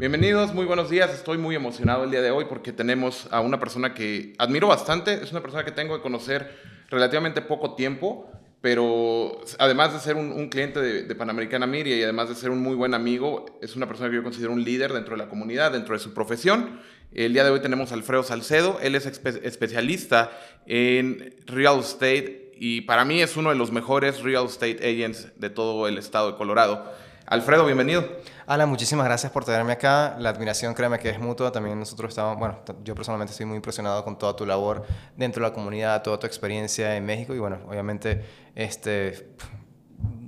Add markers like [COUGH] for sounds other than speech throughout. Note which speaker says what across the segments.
Speaker 1: Bienvenidos, muy buenos días. Estoy muy emocionado el día de hoy porque tenemos a una persona que admiro bastante. Es una persona que tengo que conocer relativamente poco tiempo, pero además de ser un, cliente de, Panamericana Miria y además de ser un muy buen amigo, es una persona que yo considero un líder dentro de la comunidad, dentro de su profesión. El día de hoy tenemos a Alfredo Salcedo. Él es especialista en real estate y para mí es uno de los mejores real estate agents de todo el estado de Colorado. Alfredo, bienvenido.
Speaker 2: Alan, muchísimas gracias por tenerme acá. La admiración, créeme que es mutua. También nosotros estamos, bueno, yo personalmente estoy muy impresionado con toda tu labor dentro de la comunidad, toda tu experiencia en México y bueno, obviamente, este,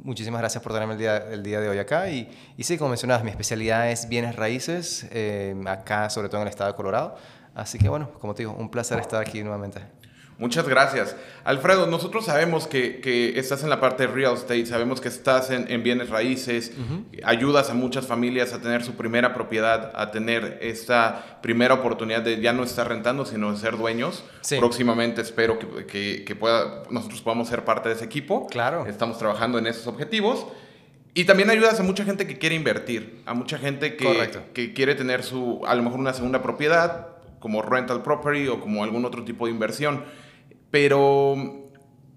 Speaker 2: muchísimas gracias por tenerme el día, el día de hoy acá. Y, y sí, como mencionabas, mi especialidad es bienes raíces, eh, acá sobre todo en el estado de Colorado. Así que bueno, como te digo, un placer estar aquí nuevamente.
Speaker 1: Muchas gracias. Alfredo, nosotros sabemos que, estás en la parte de real estate, sabemos que estás en, bienes raíces, ayudas a muchas familias a tener su primera propiedad, a tener esta primera oportunidad de ya no estar rentando, sino de ser dueños. Próximamente espero que, pueda, nosotros podamos ser parte de ese equipo.
Speaker 2: Claro.
Speaker 1: Estamos trabajando en esos objetivos. Y también ayudas a mucha gente que quiere invertir, a mucha gente que, que quiere tener su, a lo mejor una segunda propiedad, como rental property o como algún otro tipo de inversión. Pero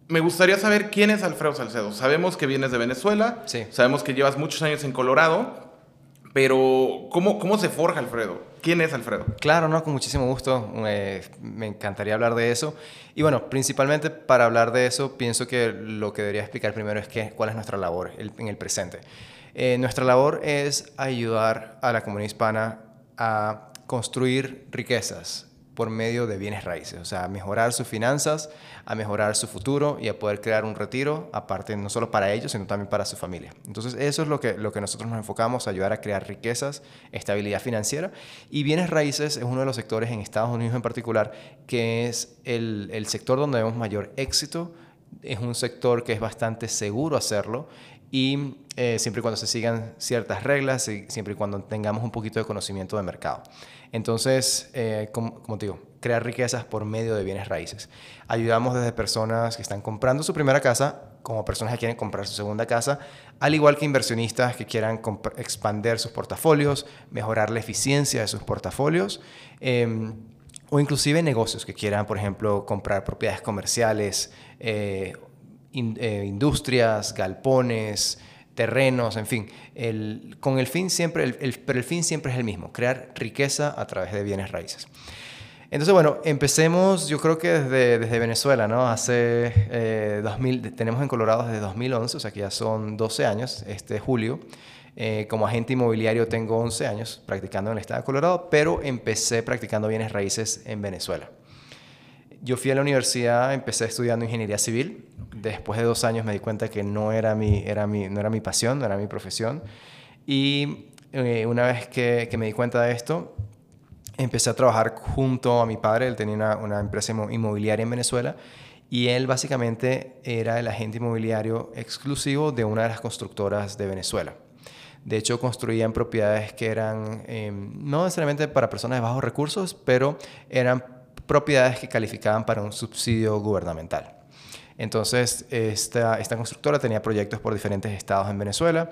Speaker 1: me gustaría saber quién es Alfredo Salcedo. Sabemos que vienes de Venezuela,
Speaker 2: sí.
Speaker 1: sabemos que llevas muchos años en Colorado, pero ¿cómo, ¿cómo se forja Alfredo? ¿Quién es Alfredo?
Speaker 2: Claro, no, con muchísimo gusto. me encantaría hablar de eso. Y bueno, principalmente para hablar de eso, pienso que lo que debería explicar primero es que, cuál es nuestra labor en el presente. Eh, nuestra labor es ayudar a la comunidad hispana a construir riquezas por medio de bienes raíces, o sea, a mejorar sus finanzas, a mejorar su futuro y a poder crear un retiro, aparte no solo para ellos, sino también para su familia. Entonces, eso es lo que, lo que nosotros nos enfocamos, ayudar a crear riquezas, estabilidad financiera. Y bienes raíces es uno de los sectores en Estados Unidos en particular, que es el, el sector donde vemos mayor éxito, es un sector que es bastante seguro hacerlo y eh, siempre y cuando se sigan ciertas reglas y siempre y cuando tengamos un poquito de conocimiento de mercado. Entonces, eh, como, te digo, crear riquezas por medio de bienes raíces. Ayudamos desde personas que están comprando su primera casa, como personas que quieren comprar su segunda casa, al igual que inversionistas que quieran expandir sus portafolios, mejorar la eficiencia de sus portafolios, em, o inclusive negocios que quieran, por ejemplo, comprar propiedades comerciales, eh, industrias, galpones, terrenos, en fin, el, con el fin siempre, el, pero el fin siempre es el mismo, crear riqueza a través de bienes raíces. Entonces, bueno, empecemos, yo creo que desde, desde Venezuela, ¿no? Hace 2000, eh, tenemos en Colorado desde 2011, o sea que ya son 12 años, este julio. Eh, como agente inmobiliario tengo 11 años practicando en el estado de Colorado, pero empecé practicando bienes raíces en Venezuela. Yo fui a la universidad, empecé estudiando ingeniería civil. Después de dos años me di cuenta que no era mi, era mi, no era mi pasión, no era mi profesión. Y eh, una vez que, me di cuenta de esto, empecé a trabajar junto a mi padre. Él tenía una, una empresa inmobiliaria en Venezuela y él básicamente era el agente inmobiliario exclusivo de una de las constructoras de Venezuela. De hecho, construían propiedades que eran em, no necesariamente para personas de bajos recursos, pero eran propiedades que calificaban para un subsidio gubernamental. Entonces, esta, esta constructora tenía proyectos por diferentes estados en Venezuela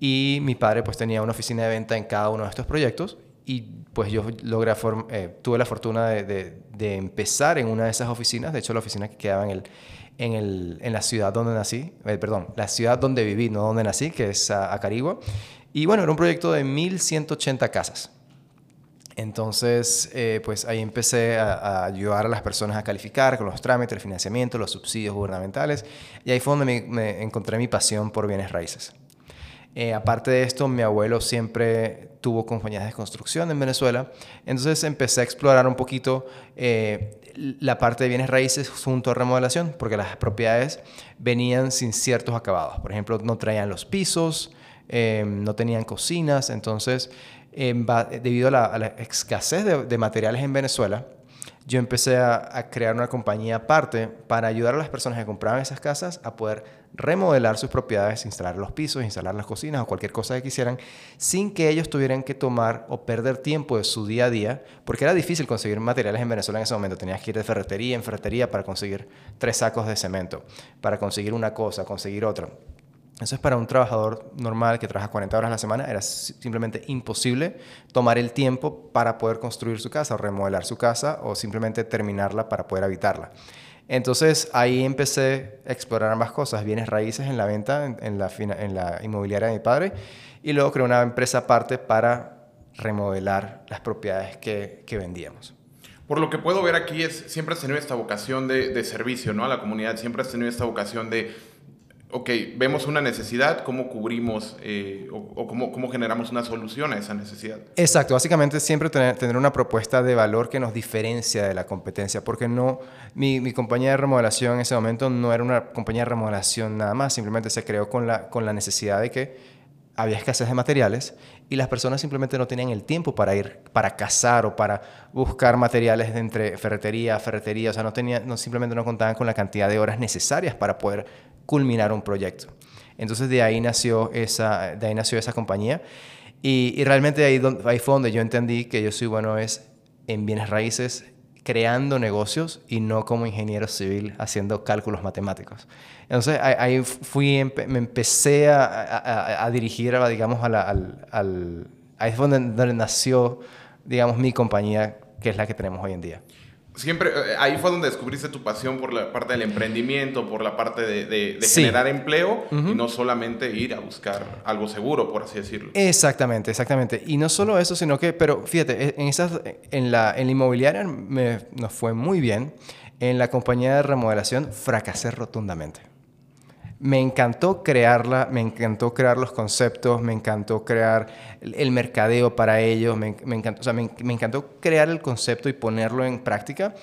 Speaker 2: y mi padre pues tenía una oficina de venta en cada uno de estos proyectos y pues yo logré eh, tuve la fortuna de, empezar en una de esas oficinas, de hecho la oficina que quedaba en, el, en, el, en la ciudad donde nací, eh, perdón, la ciudad donde viví, no donde nací, que es Acarigua. Y bueno, era un proyecto de 1.180 casas. Entonces, eh, pues ahí empecé a, ayudar a las personas a calificar con los trámites, el financiamiento, los subsidios gubernamentales. Y ahí fue donde me, encontré mi pasión por bienes raíces. Eh, aparte de esto, mi abuelo siempre tuvo compañías de construcción en Venezuela. Entonces empecé a explorar un poquito eh, la parte de bienes raíces junto a remodelación, porque las propiedades venían sin ciertos acabados. Por ejemplo, no traían los pisos, no tenían cocinas. Entonces debido a la, escasez de, materiales en Venezuela, yo empecé a, crear una compañía aparte para ayudar a las personas que compraban esas casas a poder remodelar sus propiedades, instalar los pisos, instalar las cocinas o cualquier cosa que quisieran, sin que ellos tuvieran que tomar o perder tiempo de su día a día, porque era difícil conseguir materiales en Venezuela en ese momento. Tenías que ir de ferretería en ferretería para conseguir tres sacos de cemento, para conseguir una cosa, conseguir otra. Eso es para un trabajador normal que trabaja 40 horas a la semana, era simplemente imposible tomar el tiempo para poder construir su casa o remodelar su casa o simplemente terminarla para poder habitarla. Entonces ahí empecé a explorar ambas cosas, bienes raíces en la venta, en, la, inmobiliaria de mi padre, y luego creé una empresa aparte para remodelar las propiedades que, vendíamos.
Speaker 1: Por lo que puedo ver aquí, es, siempre has tenido esta vocación de, de servicio ¿no? a la comunidad, siempre has tenido esta vocación de ok, vemos una necesidad, ¿cómo cubrimos eh, o, cómo, cómo, generamos una solución a esa necesidad?
Speaker 2: Exacto, básicamente siempre tener, una propuesta de valor que nos diferencia de la competencia, porque no, mi, compañía de remodelación en ese momento no era una compañía de remodelación nada más, simplemente se creó con la, con la necesidad de que había escasez de materiales y las personas simplemente no tenían el tiempo para ir, para cazar o para buscar materiales de entre ferretería ferretería, o sea, no, tenía, no simplemente no contaban con la cantidad de horas necesarias para poder culminar un proyecto. Entonces de ahí nació esa, de ahí nació esa compañía y, y realmente ahí, ahí fue donde yo entendí que yo soy bueno es en bienes raíces, creando negocios y no como ingeniero civil haciendo cálculos matemáticos. Entonces ahí fui, me empecé a, a, dirigir, digamos, al, al, ahí fue donde nació, digamos, mi compañía, que es la que tenemos hoy en día
Speaker 1: siempre, eh, ahí fue donde descubriste tu pasión por la parte del emprendimiento, por la parte de, generar empleo y no solamente ir a buscar algo seguro, por así decirlo.
Speaker 2: Exactamente, exactamente. Y no solo eso, sino que, pero fíjate, e, en, esas, en, la, en la inmobiliaria me, nos fue muy bien. En la compañía de remodelación fracasé rotundamente me encantó crearla, me encantó crear los conceptos, me encantó crear el, mercadeo para ellos, me, encantó, o sea, me, encantó crear el concepto y ponerlo en práctica,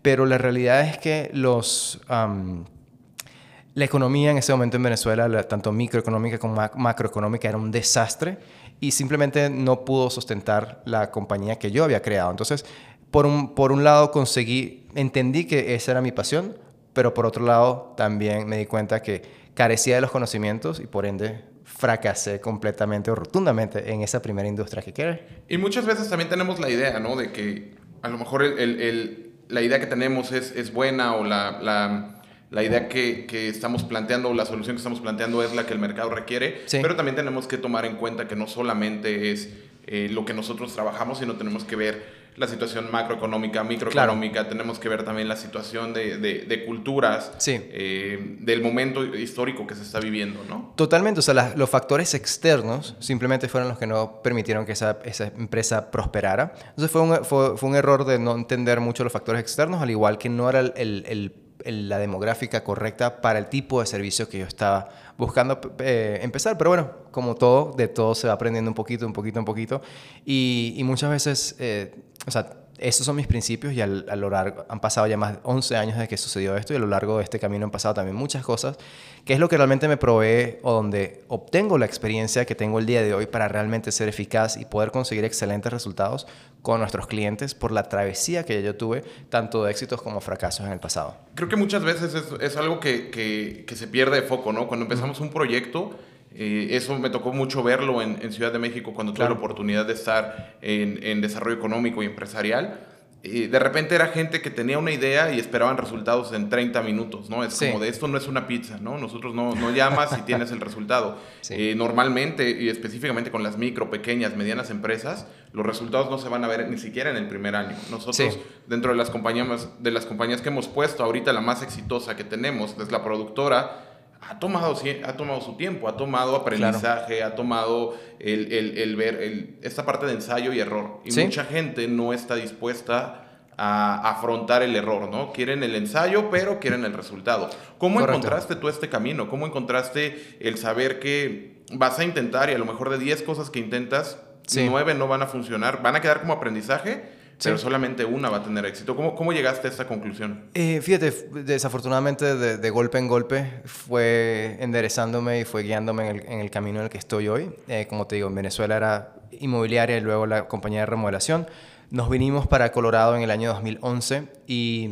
Speaker 2: pero la realidad es que los... la economía en ese momento en Venezuela, tanto microeconómica como macroeconómica, era un desastre y simplemente no pudo sustentar la compañía que yo había creado. Entonces, por un, por un lado conseguí, entendí que esa era mi pasión, pero por otro lado también me di cuenta que carecía de los conocimientos y por ende fracasé completamente o rotundamente en esa primera industria que quiere.
Speaker 1: Y muchas veces también tenemos la idea, ¿no? De que a lo mejor el, el, la idea que tenemos es, es buena o la, la, la idea que, que, estamos planteando o la solución que estamos planteando es la que el mercado requiere, pero también tenemos que tomar en cuenta que no solamente es eh, lo que nosotros trabajamos, sino tenemos que ver la situación macroeconómica, microeconómica, tenemos que ver también la situación de, de, culturas, eh, del momento histórico que se está viviendo, ¿no?
Speaker 2: Totalmente, o sea, los factores externos simplemente fueron los que no permitieron que esa, esa empresa prosperara. Entonces fue un, fue, fue un, error de no entender mucho los factores externos, al igual que no era el, el, la demográfica correcta para el tipo de servicio que yo estaba buscando eh, empezar. Pero bueno, como todo, de todo se va aprendiendo un poquito, un poquito, un poquito. Y, y muchas veces... Eh, o sea, esos son mis principios y al, a lo largo, han pasado ya más de 11 años desde que sucedió esto y a lo largo de este camino han pasado también muchas cosas, que es lo que realmente me provee o donde obtengo la experiencia que tengo el día de hoy para realmente ser eficaz y poder conseguir excelentes resultados con nuestros clientes por la travesía que yo tuve, tanto de éxitos como fracasos en el pasado.
Speaker 1: Creo que muchas veces es, algo que, que, se pierde de foco, ¿no? Cuando empezamos un proyecto eh, eso me tocó mucho verlo en, Ciudad de México cuando tuve la oportunidad de estar en, desarrollo económico y empresarial. de repente era gente que tenía una idea y esperaban resultados en 30 minutos, ¿no? Es como de esto no es una pizza, ¿no? Nosotros no, no llamas y tienes el resultado. [LAUGHS] Eh, normalmente y específicamente con las micro, pequeñas, medianas empresas, los resultados no se van a ver ni siquiera en el primer año. Nosotros, dentro de las, compañías, de las compañías que hemos puesto, ahorita la más exitosa que tenemos es la productora, ha tomado, ha tomado su tiempo, ha tomado aprendizaje, ha tomado el, el, el ver esta parte de ensayo y error. Y mucha gente no está dispuesta a afrontar el error, ¿no? Quieren el ensayo, pero quieren el resultado. ¿Cómo encontraste tú este camino? ¿Cómo encontraste el saber que vas a intentar y a lo mejor de 10 cosas que intentas, 9 no van a funcionar, van a quedar como aprendizaje? Pero solamente una va a tener éxito. ¿Cómo, cómo llegaste a esta conclusión?
Speaker 2: Eh, fíjate, desafortunadamente de, golpe en golpe fue enderezándome y fue guiándome en el, en el camino en el que estoy hoy. Eh, como te digo, en Venezuela era inmobiliaria y luego la compañía de remodelación. Nos vinimos para Colorado en el año 2011 y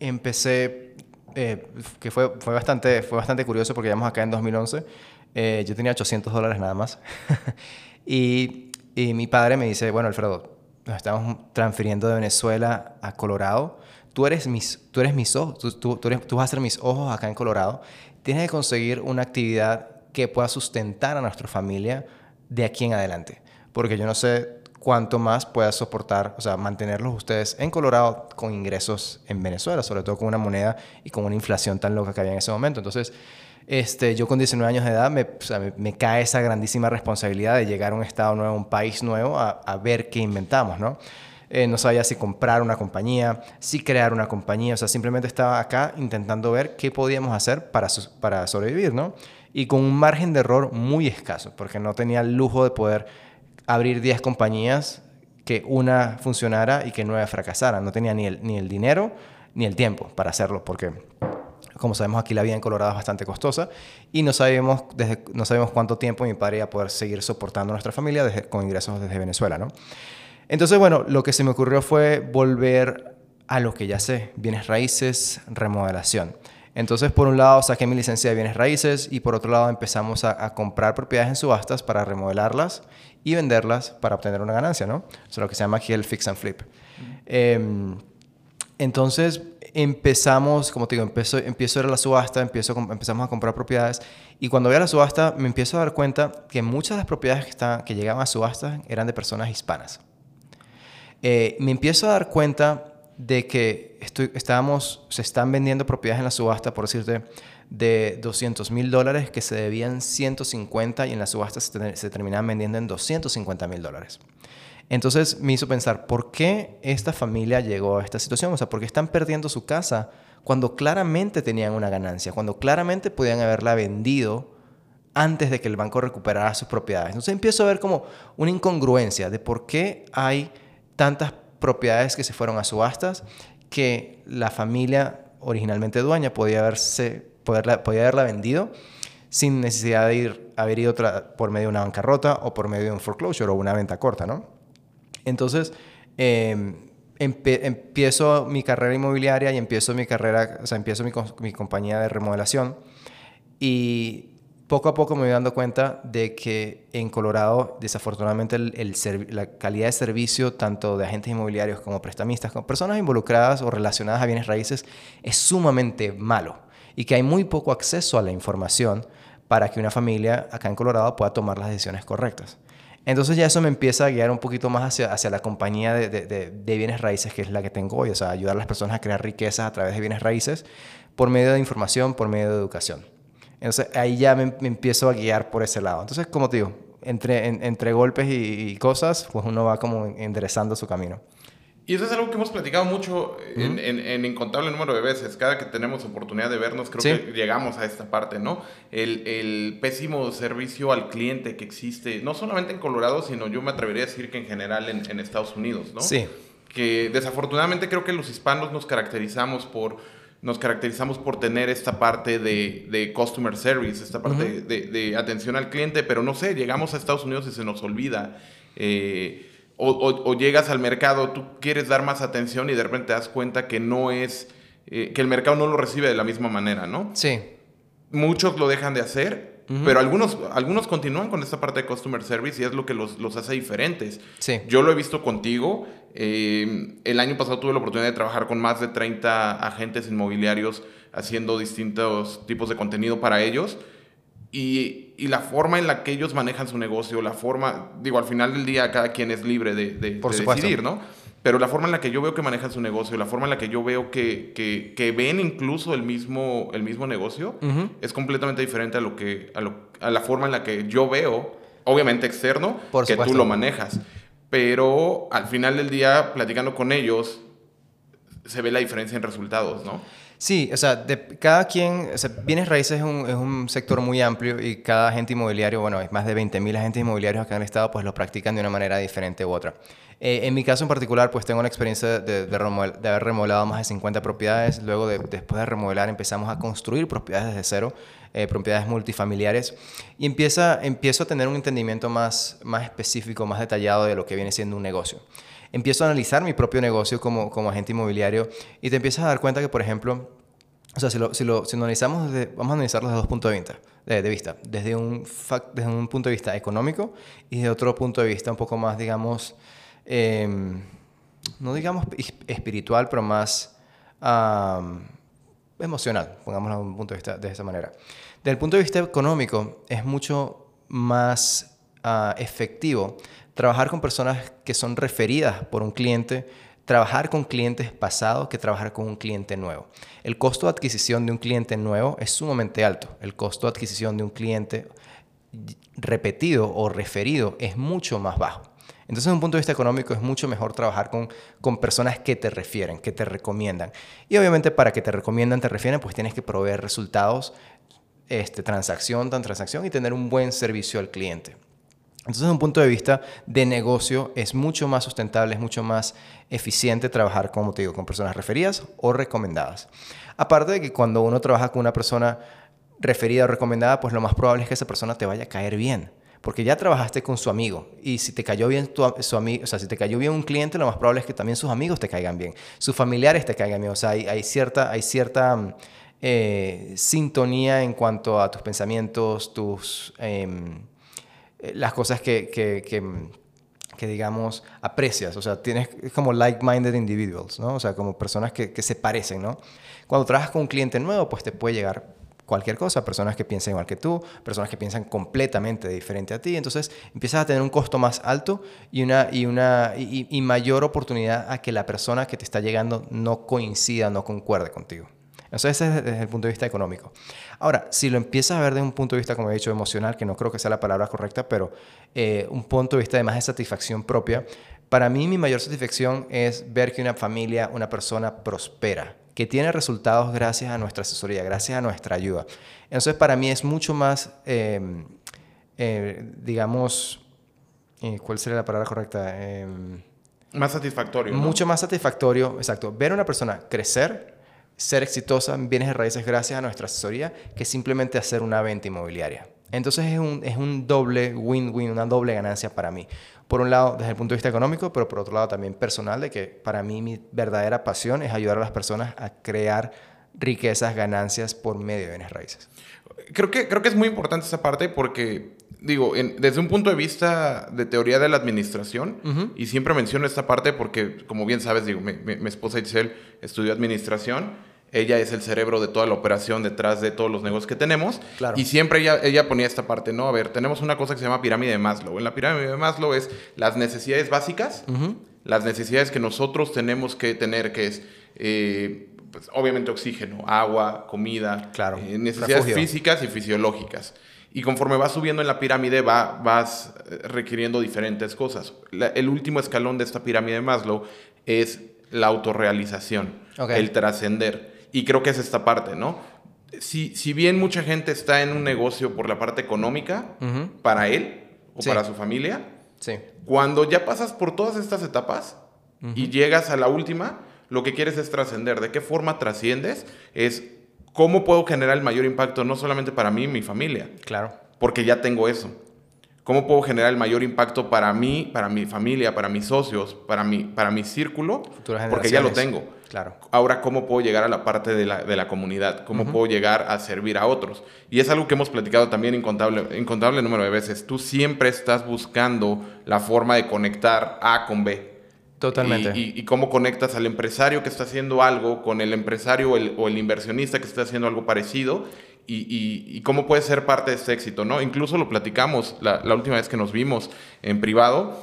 Speaker 2: empecé, eh, que fue, fue, bastante, fue bastante curioso porque llegamos acá en 2011. yo tenía 800 dólares nada más. [LAUGHS] y, y mi padre me dice, bueno, Alfredo, nos estamos transfiriendo de Venezuela a Colorado, tú eres mis, tú eres mis ojos, tú, tú, tú vas a ser mis ojos acá en Colorado, tienes que conseguir una actividad que pueda sustentar a nuestra familia de aquí en adelante. Porque yo no sé cuánto más pueda soportar, o sea, mantenerlos ustedes en Colorado con ingresos en Venezuela, sobre todo con una moneda y con una inflación tan loca que había en ese momento. Entonces, este, yo con 19 años de edad me, cae esa grandísima responsabilidad de llegar a un estado nuevo, a un país nuevo, a, ver qué inventamos, ¿no? Eh, no sabía si comprar una compañía, si crear una compañía, o sea, simplemente estaba acá intentando ver qué podíamos hacer para, sobrevivir, ¿no? Y con un margen de error muy escaso, porque no tenía el lujo de poder abrir 10 compañías que una funcionara y que nueve fracasara. No tenía ni el dinero ni el tiempo para hacerlo, porque como sabemos aquí la vida en Colorado es bastante costosa y no sabemos, desde, no sabemos cuánto tiempo mi padre iba a poder seguir soportando a nuestra familia desde, con ingresos desde Venezuela, ¿no? Entonces, bueno, lo que se me ocurrió fue volver a lo que ya sé, bienes raíces, remodelación. Entonces, por un lado, saqué mi licencia de bienes raíces y por otro lado empezamos a, comprar propiedades en subastas para remodelarlas y venderlas para obtener una ganancia, ¿no? Eso es lo que se llama aquí el fix and flip. Em, entonces, empezamos, como te digo, empiezo, empiezo a ir a la subasta, empiezo, empezamos a comprar propiedades y cuando voy a la subasta me empiezo a dar cuenta que muchas de las propiedades que, que llegaban a subasta eran de personas hispanas. Eh, me empiezo a dar cuenta de que estoy, estábamos, se están vendiendo propiedades en la subasta, por decirte, de 200 mil dólares que se debían 150 y en la subasta se, se terminaban vendiendo en 250 mil dólares. Entonces me hizo pensar, ¿por qué esta familia llegó a esta situación? O sea, ¿por qué están perdiendo su casa cuando claramente tenían una ganancia, cuando claramente podían haberla vendido antes de que el banco recuperara sus propiedades? Entonces empiezo a ver como una incongruencia de por qué hay tantas propiedades que se fueron a subastas que la familia originalmente dueña podía, haberse, poderla, podía haberla vendido sin necesidad de ir, haber ido por medio de una bancarrota o por medio de un foreclosure o una venta corta, ¿no? Entonces, em, empiezo mi carrera inmobiliaria y empiezo mi carrera, o sea, empiezo mi, compañía de remodelación y poco a poco me voy dando cuenta de que en Colorado, desafortunadamente, la calidad de servicio, tanto de agentes inmobiliarios como prestamistas, como personas involucradas o relacionadas a bienes raíces, es sumamente malo y que hay muy poco acceso a la información para que una familia acá en Colorado pueda tomar las decisiones correctas. Entonces ya eso me empieza a guiar un poquito más hacia, hacia la compañía de, de, bienes raíces, que es la que tengo hoy, o sea, ayudar a las personas a crear riquezas a través de bienes raíces por medio de información, por medio de educación. Entonces ahí ya me, empiezo a guiar por ese lado. Entonces, como te digo, entre, entre golpes y, cosas, pues uno va como enderezando su camino.
Speaker 1: Y eso es algo que hemos platicado mucho en, en, incontable número de veces. Cada que tenemos oportunidad de vernos, creo que llegamos a esta parte, ¿no? El, el, pésimo servicio al cliente que existe, no solamente en Colorado, sino yo me atrevería a decir que en general en, en Estados Unidos, ¿no?
Speaker 2: Sí.
Speaker 1: Que desafortunadamente creo que los hispanos nos caracterizamos por nos caracterizamos por tener esta parte de, de customer service, esta parte de, de, atención al cliente, pero no sé, llegamos a Estados Unidos y se nos olvida. Eh, o, o, llegas al mercado, tú quieres dar más atención y de repente te das cuenta que no es, eh, que el mercado no lo recibe de la misma manera, ¿no?
Speaker 2: Sí.
Speaker 1: Muchos lo dejan de hacer pero algunos, algunos continúan con esta parte de customer service y es lo que los, los hace diferentes.
Speaker 2: Sí.
Speaker 1: Yo lo he visto contigo. Eh, el año pasado tuve la oportunidad de trabajar con más de 30 agentes inmobiliarios haciendo distintos tipos de contenido para ellos. Y, y, la forma en la que ellos manejan su negocio, la forma, digo, al final del día cada quien es libre de, de, Por de decidir, ¿no? pero la forma en la que yo veo que manejan su negocio, la forma en la que yo veo que, que, que ven incluso el mismo, el mismo negocio, es completamente diferente a, lo que, a, lo, a, la forma en la que yo veo, obviamente externo, que tú lo manejas. Pero al final del día, platicando con ellos, se ve la diferencia en resultados, ¿no?
Speaker 2: Sí, o sea, cada quien, o sea, bienes raíces es un, es un, sector muy amplio y cada agente inmobiliario, bueno, hay más de 20.000 agentes inmobiliarios acá en el estado, pues lo practican de una manera diferente u otra. Eh, en mi caso en particular, pues tengo la experiencia de, haber remodelado más de 50 propiedades. Luego, de, después de remodelar, empezamos a construir propiedades desde cero, eh, propiedades multifamiliares. Y empieza, empiezo a tener un entendimiento más, más específico, más detallado de lo que viene siendo un negocio. Empiezo a analizar mi propio negocio como, como agente inmobiliario y te empiezas a dar cuenta que, por ejemplo, o sea, si lo, si lo, si analizamos, desde, vamos a analizarlo desde dos puntos de vista. De, de vista desde, un desde un punto de vista económico y desde otro punto de vista un poco más, digamos, Em, no digamos espiritual, pero más, emocional, pongámoslo desde un punto de vista de esa manera. Desde el punto de vista económico, es mucho más ah, efectivo trabajar con personas que son referidas por un cliente, trabajar con clientes pasados que trabajar con un cliente nuevo. El costo de adquisición de un cliente nuevo es sumamente alto. El costo de adquisición de un cliente repetido o referido es mucho más bajo. Entonces, desde un punto de vista económico, es mucho mejor trabajar con, con personas que te refieren, que te recomiendan. Y obviamente, para que te recomiendan, te refieren, pues tienes que proveer resultados, este, transacción tras transacción y tener un buen servicio al cliente. Entonces, desde un punto de vista de negocio, es mucho más sustentable, es mucho más eficiente trabajar, como te digo, con personas referidas o recomendadas. Aparte de que cuando uno trabaja con una persona referida o recomendada, pues lo más probable es que esa persona te vaya a caer bien. Porque ya trabajaste con su amigo y si te cayó bien su amigo, o sea, si te cayó bien un cliente, lo más probable es que también sus amigos te caigan bien, sus familiares te caigan bien. O sea, hay, cierta, hay cierta eh, sintonía en cuanto a tus pensamientos, tus em, las cosas que, que, que, digamos, aprecias. O sea, tienes como like-minded individuals, ¿no? O sea, como personas que, que se parecen, ¿no? Cuando trabajas con un cliente nuevo, pues te puede llegar cualquier cosa, personas que piensan igual que tú, personas que piensan completamente diferente a ti, entonces empiezas a tener un costo más alto y una, y una y mayor oportunidad a que la persona que te está llegando no coincida, no concuerde contigo. Eso ese es desde el punto de vista económico. Ahora, si lo empiezas a ver desde un punto de vista, como he dicho, emocional, que no creo que sea la palabra correcta, pero eh, un punto de vista de más de satisfacción propia, para mí mi mayor satisfacción es ver que una familia, una persona prospera, que tiene resultados gracias a nuestra asesoría, gracias a nuestra ayuda. Entonces, para mí es mucho más, em, eh, digamos, eh, ¿cuál sería la palabra correcta? Em,
Speaker 1: más satisfactorio.
Speaker 2: Mucho más satisfactorio, exacto. Ver a una persona crecer ser exitosa en bienes de raíces gracias a nuestra asesoría que simplemente hacer una venta inmobiliaria. Entonces es un, es un doble win-win, una doble ganancia para mí. Por un lado, desde el punto de vista económico, pero por otro lado también personal, de que para mí mi verdadera pasión es ayudar a las personas a crear riquezas, ganancias por medio de bienes raíces.
Speaker 1: Creo que, creo que es muy importante esa parte porque, digo, desde un punto de vista de teoría de la administración, y siempre menciono esta parte porque, como bien sabes, digo, mi, mi esposa Itzel estudió administración ella es el cerebro de toda la operación detrás de todos los negocios que tenemos. Y siempre ella, ella ponía esta parte, ¿no? A ver, tenemos una cosa que se llama pirámide de Maslow. En la pirámide de Maslow es las necesidades básicas, las necesidades que nosotros tenemos que tener, que es, eh, pues, obviamente, oxígeno, agua, comida,
Speaker 2: claro.
Speaker 1: Eh, necesidades físicas y fisiológicas. Y conforme vas subiendo en la pirámide, va, vas eh, requiriendo diferentes cosas. el último escalón de esta pirámide de Maslow es la autorrealización, el trascender. Y creo que es esta parte, ¿no? Si, si bien mucha gente está en un negocio por la parte económica, para él o para su familia,
Speaker 2: sí.
Speaker 1: cuando ya pasas por todas estas etapas y llegas a la última, lo que quieres es trascender. ¿De qué forma trasciendes? Es cómo puedo generar el mayor impacto no solamente para mí y mi familia.
Speaker 2: Claro.
Speaker 1: Porque ya tengo eso. ¿Cómo puedo generar el mayor impacto para mí, para mi familia, para mis socios, para mi, para mi círculo? Porque ya lo tengo.
Speaker 2: Claro.
Speaker 1: Ahora, ¿cómo puedo llegar a la parte de la, de la comunidad? ¿Cómo puedo llegar a servir a otros? Y es algo que hemos platicado también incontable, incontable número de veces. Tú siempre estás buscando la forma de conectar A con B.
Speaker 2: Totalmente.
Speaker 1: Y, cómo conectas al empresario que está haciendo algo con el empresario o el, o el inversionista que está haciendo algo parecido y, cómo puede ser parte de este éxito, ¿no? Incluso lo platicamos la, la última vez que nos vimos en privado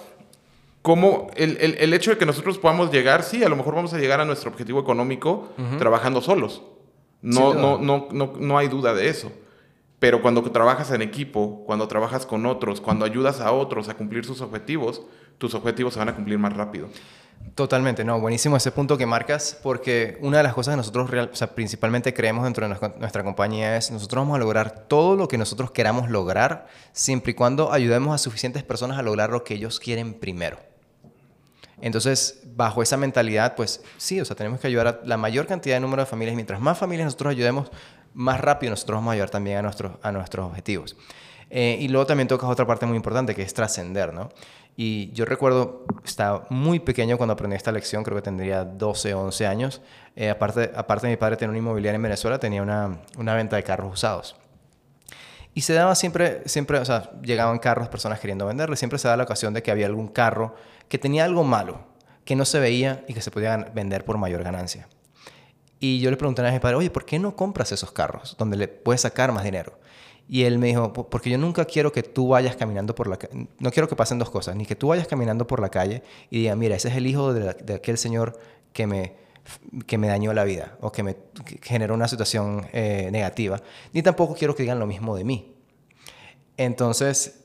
Speaker 1: cómo el, el, el, hecho de que nosotros podamos llegar, sí, a lo mejor vamos a llegar a nuestro objetivo económico trabajando solos. No, no, no, no, no hay duda de eso. Pero cuando trabajas en equipo, cuando trabajas con otros, cuando ayudas a otros a cumplir sus objetivos, tus objetivos se van a cumplir más rápido.
Speaker 2: Totalmente, no, buenísimo ese punto que marcas, porque una de las cosas que nosotros o sea, principalmente creemos dentro de nuestra compañía es nosotros vamos a lograr todo lo que nosotros queramos lograr, siempre y cuando ayudemos a suficientes personas a lograr lo que ellos quieren primero. Entonces, bajo esa mentalidad, pues sí, o sea, tenemos que ayudar a la mayor cantidad de número de familias. Mientras más familias nosotros ayudemos, más rápido nosotros vamos a ayudar también a nuestros, a nuestros objetivos. Eh, y luego también tocas otra parte muy importante, que es trascender, ¿no? Y yo recuerdo, estaba muy pequeño cuando aprendí esta lección, creo que tendría 12 o 11 años. Eh, aparte, aparte mi padre tener una inmobiliaria en Venezuela, tenía una, una venta de carros usados. Y se daba siempre, siempre, o sea, llegaban carros, personas queriendo venderle, siempre se da la ocasión de que había algún carro que tenía algo malo, que no se veía y que se podía vender por mayor ganancia. Y yo le pregunté a mi padre, oye, ¿por qué no compras esos carros donde le puedes sacar más dinero? Y él me dijo, porque yo nunca quiero que tú vayas caminando por la calle, no quiero que pasen dos cosas, ni que tú vayas caminando por la calle y diga, mira, ese es el hijo de, aquel señor que me, que me dañó la vida o que me generó una situación eh, negativa, ni tampoco quiero que digan lo mismo de mí. Entonces,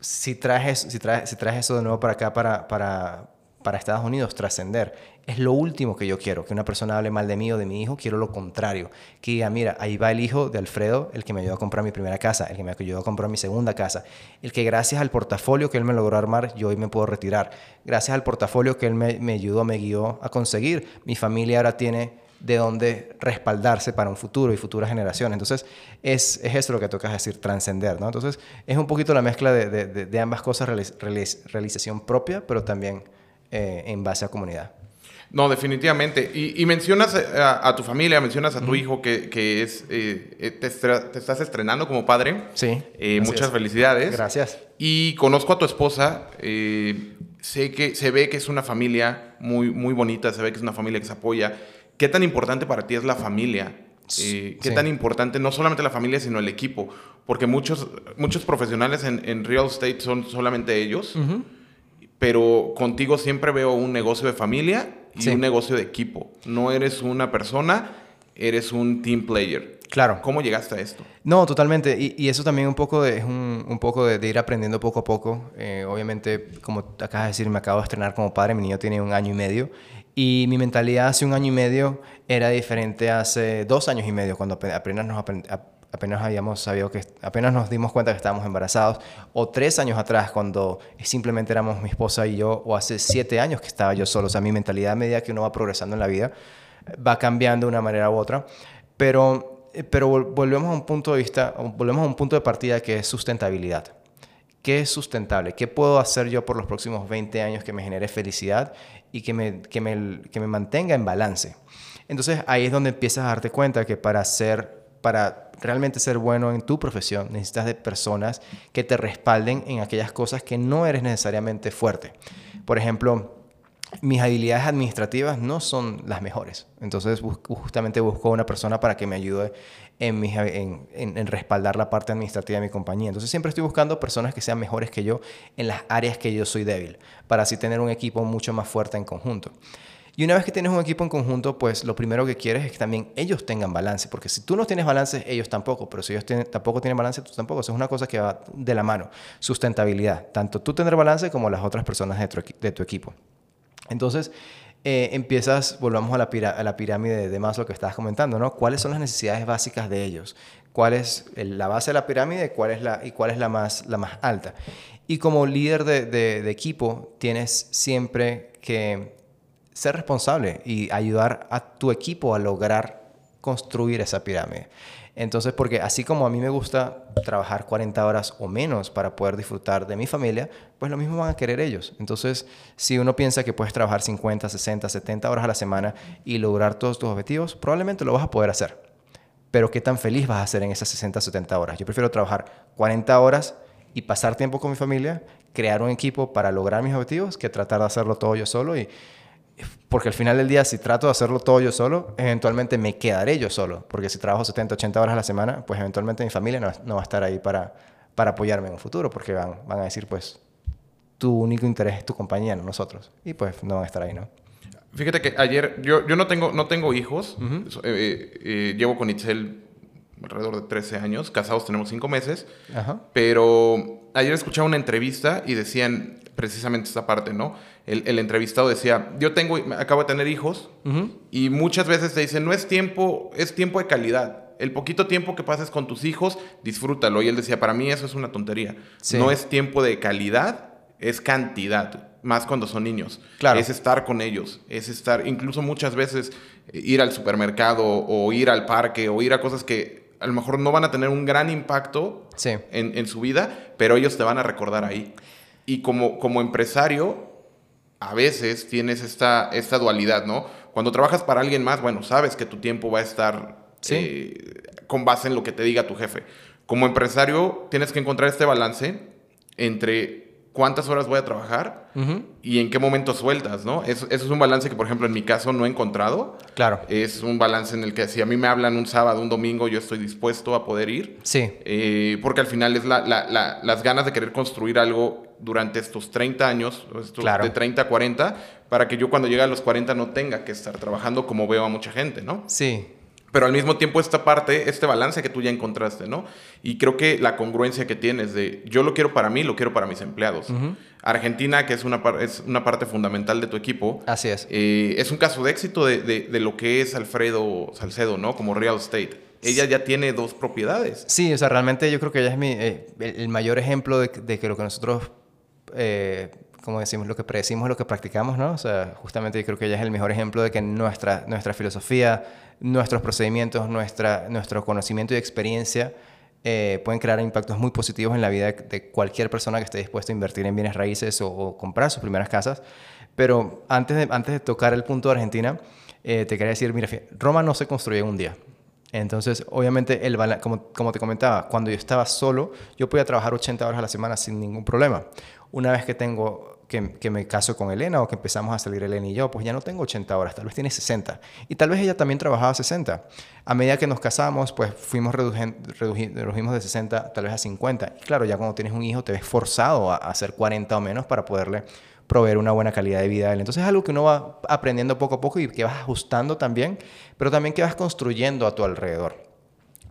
Speaker 2: si traes, si traes, si traes eso de nuevo para acá, para, para, para Estados Unidos, trascender, es lo último que yo quiero, que una persona hable mal de mí o de mi hijo, quiero lo contrario, que diga, mira, ahí va el hijo de Alfredo, el que me ayudó a comprar mi primera casa, el que me ayudó a comprar mi segunda casa, el que gracias al portafolio que él me logró armar, yo hoy me puedo retirar, gracias al portafolio que él me, me ayudó, me guió a conseguir, mi familia ahora tiene de dónde respaldarse para un futuro y futuras generaciones. Entonces, es, es eso lo que tocas decir, trascender, ¿no? Entonces, es un poquito la mezcla de, de, de ambas cosas, realización propia, pero también eh, en base a comunidad.
Speaker 1: No, definitivamente. Y, mencionas eh, a, tu familia, mencionas a tu hijo que, que es, eh, te, estás estrenando como padre.
Speaker 2: Sí.
Speaker 1: muchas felicidades.
Speaker 2: Gracias.
Speaker 1: Y conozco a tu esposa. sé que se ve que es una familia muy, muy bonita, se ve que es una familia que se apoya. ¿Qué tan importante para ti es la familia? ¿Qué tan importante, no solamente la familia, sino el equipo? Porque muchos, muchos profesionales en, real estate son solamente ellos pero contigo siempre veo un negocio de familia y un negocio de equipo. No eres una persona, eres un team player.
Speaker 2: Claro.
Speaker 1: ¿Cómo llegaste a esto?
Speaker 2: No, totalmente. Y, eso también un poco de, es un, poco de, ir aprendiendo poco a poco. Eh, obviamente, como acabas de decir, me acabo de estrenar como padre. Mi niño tiene un año y medio. Y mi mentalidad hace un año y medio era diferente hace dos años y medio, cuando apenas nos aprendimos apenas habíamos sabido que apenas nos dimos cuenta que estábamos embarazados o tres años atrás cuando simplemente éramos mi esposa y yo o hace siete años que estaba yo solo o sea mi mentalidad a medida que uno va progresando en la vida va cambiando de una manera u otra pero pero volvemos a un punto de vista volvemos a un punto de partida que es sustentabilidad ¿Qué es sustentable? ¿Qué puedo hacer yo por los próximos 20 años que me genere felicidad y que me, que me, que me mantenga en balance? Entonces ahí es donde empiezas a darte cuenta que para ser para realmente ser bueno en tu profesión, necesitas de personas que te respalden en aquellas cosas que no eres necesariamente fuerte. Por ejemplo, mis habilidades administrativas no son las mejores. Entonces, justamente busco una persona para que me ayude en, en, en, respaldar la parte administrativa de mi compañía. Entonces, siempre estoy buscando personas que sean mejores que yo en las áreas que yo soy débil, para así tener un equipo mucho más fuerte en conjunto. Y una vez que tienes un equipo en conjunto, pues lo primero que quieres es que también ellos tengan balance, porque si tú no tienes balance, ellos tampoco, pero si ellos tampoco tienen balance, tú tampoco. Eso es una cosa que va de la mano. Sustentabilidad, tanto tú tener balance como las otras personas de tu, equipo. Entonces, eh, empiezas, volvamos a la, pirámide de Maslow que estabas comentando, ¿no? ¿Cuáles son las necesidades básicas de ellos? ¿Cuál es la base de la pirámide cuál es la, y cuál es la más, alta? Y como líder de, de equipo, tienes siempre que ser responsable y ayudar a tu equipo a lograr construir esa pirámide. Entonces, porque así como a mí me gusta trabajar 40 horas o menos para poder disfrutar de mi familia, pues lo mismo van a querer ellos. Entonces, si uno piensa que puedes trabajar 50, 60, 70 horas a la semana y lograr todos tus objetivos, probablemente lo vas a poder hacer. Pero ¿qué tan feliz vas a ser en esas 60, 70 horas? Yo prefiero trabajar 40 horas y pasar tiempo con mi familia, crear un equipo para lograr mis objetivos, que tratar de hacerlo todo yo solo y porque al final del día, si trato de hacerlo todo yo solo, eventualmente me quedaré yo solo. Porque si trabajo 70, 80 horas a la semana, pues eventualmente mi familia no, va a estar ahí para, para apoyarme en un futuro. Porque van, van a decir, pues, tu único interés es tu compañía, no nosotros. Y pues no van a estar ahí, ¿no?
Speaker 1: Fíjate que ayer, yo, yo no, tengo, no tengo hijos. Eh, eh, eh, llevo con Itzel alrededor de 13 años. Casados tenemos 5 meses. Pero ayer escuchaba una entrevista y decían precisamente esta parte, ¿no? El, entrevistado decía, yo tengo, acabo de tener hijos y muchas veces te dicen, no es tiempo, es tiempo de calidad. El poquito tiempo que pases con tus hijos, disfrútalo. Y él decía, para mí eso es una tontería. No es tiempo de calidad, es cantidad. Más cuando son niños.
Speaker 2: Claro.
Speaker 1: Es estar con ellos. Es estar, incluso muchas veces, ir al supermercado o ir al parque o ir a cosas que a lo mejor no van a tener un gran impacto en, en, su vida, pero ellos te van a recordar ahí. Y como, como empresario, a veces tienes esta, esta dualidad, ¿no? Cuando trabajas para alguien más, bueno, sabes que tu tiempo va a estar eh, con base en lo que te diga tu jefe. Como empresario, tienes que encontrar este balance entre cuántas horas voy a trabajar y en qué momento sueltas, ¿no? Eso, eso, es un balance que, por ejemplo, en mi caso no he encontrado.
Speaker 2: Claro.
Speaker 1: Es un balance en el que si a mí me hablan un sábado, un domingo, yo estoy dispuesto a poder ir.
Speaker 2: Sí.
Speaker 1: Eh, porque al final es la, la, las ganas de querer construir algo durante estos 30 años, estos de 30 a 40, para que yo cuando llegue a los 40 no tenga que estar trabajando como veo a mucha gente, ¿no?
Speaker 2: Sí.
Speaker 1: Pero al mismo tiempo esta parte, este balance que tú ya encontraste, ¿no? Y creo que la congruencia que tienes de yo lo quiero para mí, lo quiero para mis empleados. Argentina, que es una, es una parte fundamental de tu equipo.
Speaker 2: Así es.
Speaker 1: Eh, es un caso de éxito de, de, lo que es Alfredo Salcedo, ¿no? Como real estate. Ella ya tiene dos propiedades.
Speaker 2: Sí, o sea, realmente yo creo que ella es mi, eh, el, mayor ejemplo de, de, que lo que nosotros eh, como decimos, lo que predecimos lo que practicamos, ¿no? O sea, justamente yo creo que ella es el mejor ejemplo de que nuestra, nuestra filosofía, nuestros procedimientos, nuestra, nuestro conocimiento y experiencia eh, pueden crear impactos muy positivos en la vida de, cualquier persona que esté dispuesta a invertir en bienes raíces o, comprar sus primeras casas. Pero antes de, antes de tocar el punto de Argentina, eh, te quería decir, mira, Roma no se construyó en un día. Entonces, obviamente, el como, como te comentaba, cuando yo estaba solo, yo podía trabajar 80 horas a la semana sin ningún problema. Una vez que tengo que, me caso con Elena o que empezamos a salir Elena y yo, pues ya no tengo 80 horas, tal vez tiene 60. Y tal vez ella también trabajaba 60. A medida que nos casamos, pues fuimos redujimos de 60 tal vez a 50. Y claro, ya cuando tienes un hijo te ves forzado a, hacer 40 o menos para poderle proveer una buena calidad de vida a él. Entonces es algo que uno va aprendiendo poco a poco y que vas ajustando también, pero también que vas construyendo a tu alrededor.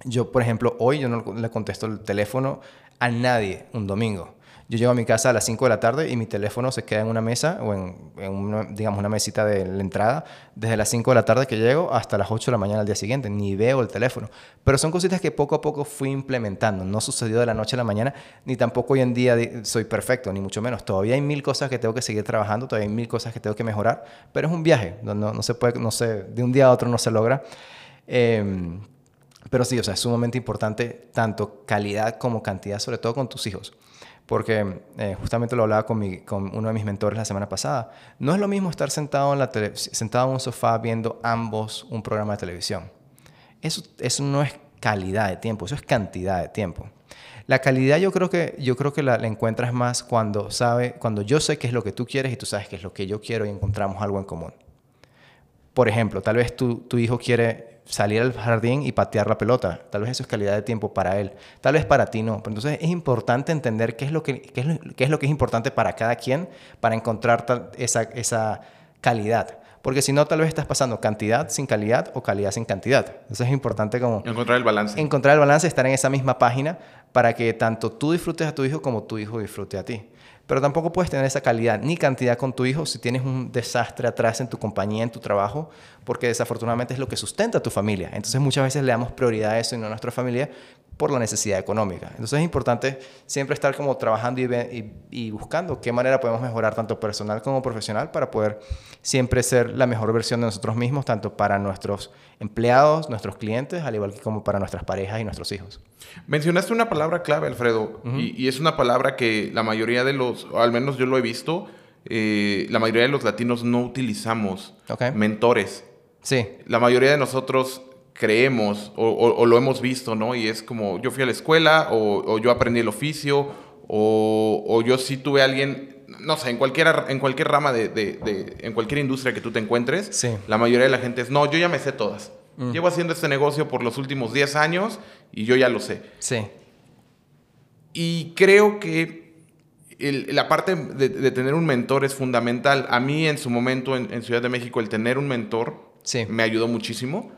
Speaker 2: Yo, por ejemplo, hoy yo no le contesto el teléfono a nadie un domingo. Yo llego a mi casa a las 5 de la tarde y mi teléfono se queda en una mesa o en, una, digamos, una mesita de la entrada desde las 5 de la tarde que llego hasta las 8 de la mañana al día siguiente. Ni veo el teléfono. Pero son cositas que poco a poco fui implementando. No sucedió de la noche a la mañana, ni tampoco hoy en día soy perfecto, ni mucho menos. Todavía hay mil cosas que tengo que seguir trabajando, todavía hay mil cosas que tengo que mejorar, pero es un viaje. No, no, se puede, no sé, de un día a otro no se logra. Em, pero sí, o sea, es sumamente importante tanto calidad como cantidad, sobre todo con tus hijos porque eh, justamente lo hablaba con, uno de mis mentores la semana pasada. No es lo mismo estar sentado en, la sentado en un sofá viendo ambos un programa de televisión. Eso, eso no es calidad de tiempo, eso es cantidad de tiempo. La calidad yo creo que, yo creo que la, la, encuentras más cuando, sabe, cuando yo sé qué es lo que tú quieres y tú sabes qué es lo que yo quiero y encontramos algo en común. Por ejemplo, tal vez tu, tu hijo quiere salir al jardín y patear la pelota. Tal vez eso es calidad de tiempo para él. Tal vez para ti no. Pero entonces es importante entender qué es lo que, qué es, qué es, lo que es importante para cada quien para encontrar esa, esa calidad. Porque si no, tal vez estás pasando cantidad sin calidad o calidad sin cantidad. Entonces es importante como...
Speaker 1: Encontrar el balance.
Speaker 2: Encontrar el balance, estar en esa misma página para que tanto tú disfrutes a tu hijo como tu hijo disfrute a ti. Pero tampoco puedes tener esa calidad ni cantidad con tu hijo si tienes un desastre atrás en tu compañía, en tu trabajo, porque desafortunadamente es lo que sustenta a tu familia. Entonces muchas veces le damos prioridad a eso y no a nuestra familia por la necesidad económica. Entonces es importante siempre estar como trabajando y, y, buscando qué manera podemos mejorar tanto personal como profesional para poder siempre ser la mejor versión de nosotros mismos, tanto para nuestros empleados, nuestros clientes, al igual que como para nuestras parejas y nuestros hijos.
Speaker 1: Mencionaste una palabra clave, Alfredo, y, es una palabra que la mayoría de los, al menos yo lo he visto, eh, la mayoría de los latinos no utilizamos mentores.
Speaker 2: Sí.
Speaker 1: La mayoría de nosotros creemos o, lo hemos visto, ¿no? Y es como yo fui a la escuela o, yo aprendí el oficio o, yo sí tuve a alguien, no sé, en cualquier, en cualquier rama de, en cualquier industria que tú te encuentres, la mayoría de la gente es, no, yo ya me sé todas. Mm. Llevo haciendo este negocio por los últimos 10 años y yo ya lo sé.
Speaker 2: Sí.
Speaker 1: Y creo que la parte de, tener un mentor es fundamental. A mí en su momento en, Ciudad de México el tener un mentor me ayudó muchísimo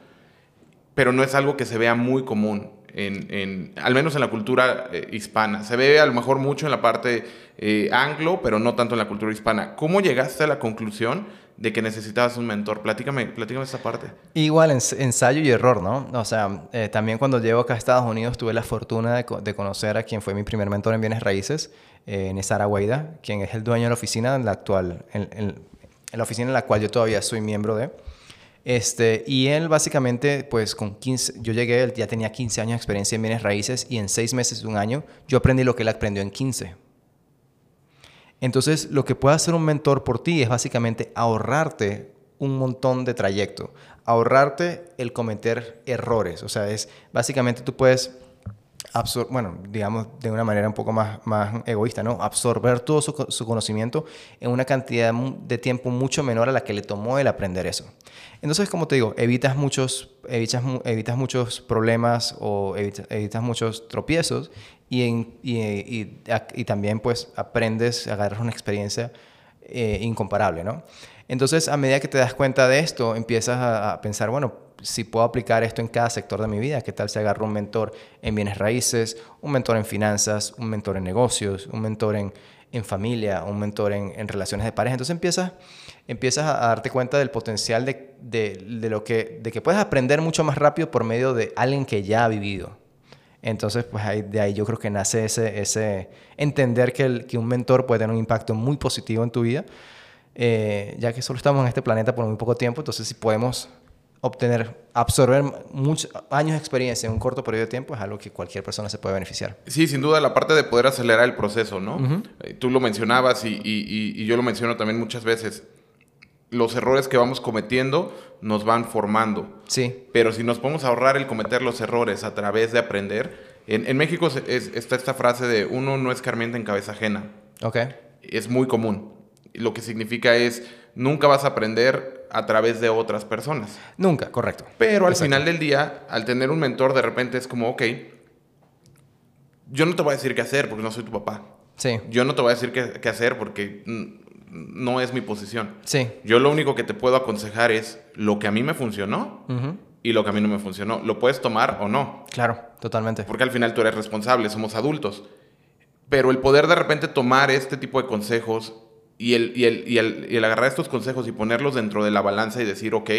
Speaker 1: pero no es algo que se vea muy común, en, al menos en la cultura eh, hispana. Se ve a lo mejor mucho en la parte eh, anglo, pero no tanto en la cultura hispana. ¿Cómo llegaste a la conclusión de que necesitabas un mentor? Platícame, platícame esa parte.
Speaker 2: Igual, ensayo y error, ¿no? O sea, eh, también cuando llego acá a Estados Unidos tuve la fortuna de, conocer a quien fue mi primer mentor en bienes raíces, eh, Nesara Guaida, quien es el dueño de la oficina en la actual, la oficina en la cual yo todavía soy miembro de. Este, y él básicamente, pues con 15, yo llegué, él ya tenía 15 años de experiencia en bienes raíces y en 6 meses de un año yo aprendí lo que él aprendió en 15. Entonces, lo que puede hacer un mentor por ti es básicamente ahorrarte un montón de trayecto, ahorrarte el cometer errores. O sea, es básicamente tú puedes bueno, digamos de una manera un poco más, más egoísta, ¿no? Absorber todo su, su, conocimiento en una cantidad de tiempo mucho menor a la que le tomó el aprender eso. Entonces, como te digo, evitas muchos, evitas, evitas muchos problemas o evitas, muchos tropiezos y, en, y, y, también pues aprendes, agarras una experiencia eh, incomparable, ¿no? Entonces, a medida que te das cuenta de esto, empiezas a, pensar, bueno, si puedo aplicar esto en cada sector de mi vida, ¿qué tal si agarro un mentor en bienes raíces, un mentor en finanzas, un mentor en negocios, un mentor en, en familia, un mentor en, en, relaciones de pareja? Entonces empiezas, empiezas a darte cuenta del potencial de, de, lo que, de que puedes aprender mucho más rápido por medio de alguien que ya ha vivido. Entonces, pues de ahí yo creo que nace ese, ese entender que un mentor puede tener un impacto muy positivo en tu vida eh, ya que solo estamos en este planeta por muy poco tiempo, entonces si podemos obtener, absorber muchos años de experiencia en un corto periodo de tiempo es algo que cualquier persona se puede beneficiar.
Speaker 1: Sí, sin duda la parte de poder acelerar el proceso, ¿no? Eh, tú lo mencionabas y, y, y, yo lo menciono también muchas veces. Los errores que vamos cometiendo nos van formando.
Speaker 2: Sí.
Speaker 1: Pero si nos podemos ahorrar el cometer los errores a través de aprender, en, en México es, está esta frase de uno no escarmienta en cabeza ajena.
Speaker 2: Ok.
Speaker 1: Es muy común lo que significa es nunca vas a aprender a través de otras personas.
Speaker 2: Nunca, correcto.
Speaker 1: Pero al final del día, al tener un mentor, de repente es como, ok, yo no te voy a decir qué hacer porque no soy tu papá.
Speaker 2: Sí.
Speaker 1: Yo no te voy a decir qué, hacer porque no es mi posición.
Speaker 2: Sí.
Speaker 1: Yo lo único que te puedo aconsejar es lo que a mí me funcionó y lo que a mí no me funcionó. Lo puedes tomar o no.
Speaker 2: Claro, totalmente.
Speaker 1: Porque al final tú eres responsable, somos adultos. Pero el poder de repente tomar este tipo de consejos y el, y, el, y, el, y el agarrar estos consejos y ponerlos dentro de la balanza y decir, ok,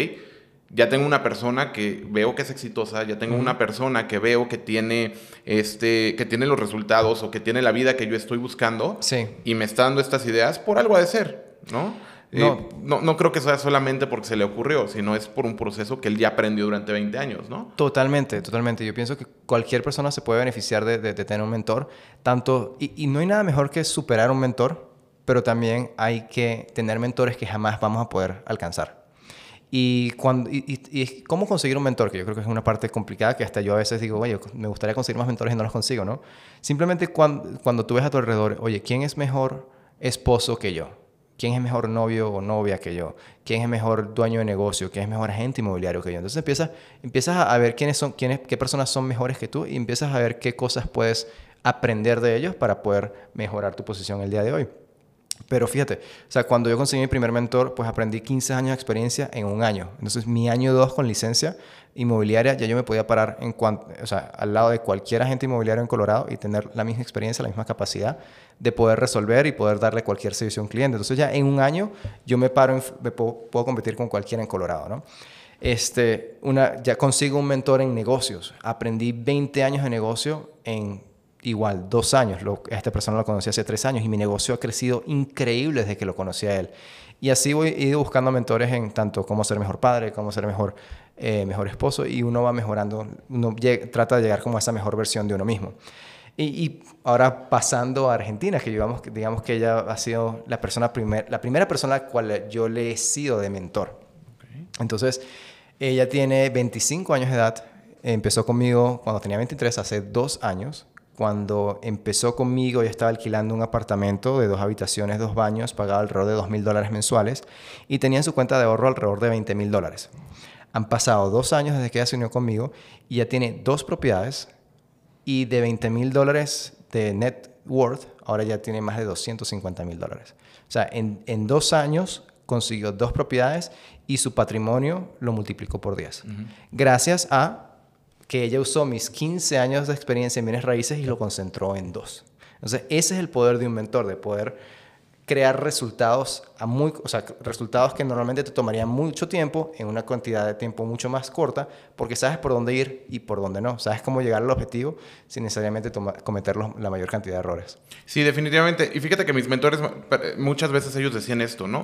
Speaker 1: ya tengo una persona que veo que es exitosa, ya tengo una persona que veo que tiene, este, que tiene los resultados o que tiene la vida que yo estoy buscando
Speaker 2: sí.
Speaker 1: y me está dando estas ideas, por algo ha de ser, ¿no? No. Eh, no, no, creo que sea solamente porque se le ocurrió, sino es por un proceso que él ya aprendió durante 20 años, ¿no?
Speaker 2: Totalmente, totalmente. Yo pienso que cualquier persona se puede beneficiar de, de, de tener un mentor, tanto, y, y, no hay nada mejor que superar un mentor, pero también hay que tener mentores que jamás vamos a poder alcanzar. Y, cuando, y, cómo conseguir un mentor, que yo creo que es una parte complicada que hasta yo a veces digo, oye, me gustaría conseguir más mentores y no los consigo, ¿no? Simplemente cuando, cuando tú ves a tu alrededor, oye, ¿quién es mejor esposo que yo? ¿Quién es mejor novio o novia que yo? ¿Quién es mejor dueño de negocio? ¿Quién es mejor agente inmobiliario que yo? Entonces empiezas, empiezas a ver quiénes son, quiénes, qué personas son mejores que tú y empiezas a ver qué cosas puedes aprender de ellos para poder mejorar tu posición el día de hoy. Pero fíjate, o sea, cuando yo conseguí mi primer mentor, pues aprendí 15 años de experiencia en un año. Entonces, mi año 2 con licencia inmobiliaria, ya yo me podía parar en o sea, al lado de cualquier agente inmobiliario en Colorado y tener la misma experiencia, la misma capacidad de poder resolver y poder darle cualquier servicio a un cliente. Entonces, ya en un año yo me paro, puedo, competir con cualquiera en Colorado, ¿no? Este, una, ya consigo un mentor en negocios. Aprendí 20 años de negocio en igual dos años. Lo, esta persona lo conocí hace tres años y mi negocio ha crecido increíble desde que lo conocí a él. Y así voy, he ido buscando mentores en tanto cómo ser mejor padre, cómo ser mejor, eh, mejor esposo y uno va mejorando, uno trata de llegar como a esa mejor versión de uno mismo. Y, ahora pasando a Argentina, que digamos, digamos que ella ha sido la, persona primer, la primera persona a la cual yo le he sido de mentor. Entonces, ella tiene 25 años de edad, empezó conmigo cuando tenía 23, hace dos años cuando empezó conmigo, ya estaba alquilando un apartamento de dos habitaciones, dos baños, pagaba alrededor de dos mil dólares mensuales y tenía en su cuenta de ahorro alrededor de 20 mil dólares. Han pasado dos años desde que ella se unió conmigo y ya tiene dos propiedades y de 20 mil dólares de net worth, ahora ya tiene más de 250 mil dólares. O sea, en, en, dos años consiguió dos propiedades y su patrimonio lo multiplicó por 10. Gracias a que ella usó mis 15 años de experiencia en bienes raíces y lo concentró en dos. Entonces, ese es el poder de un mentor, de poder crear resultados, a muy, o sea, resultados que normalmente te tomarían mucho tiempo en una cantidad de tiempo mucho más corta, porque sabes por dónde ir y por dónde no. Sabes cómo llegar al objetivo sin necesariamente cometer la mayor cantidad de errores.
Speaker 1: Sí, definitivamente. Y fíjate que mis mentores, muchas veces ellos decían esto, ¿no?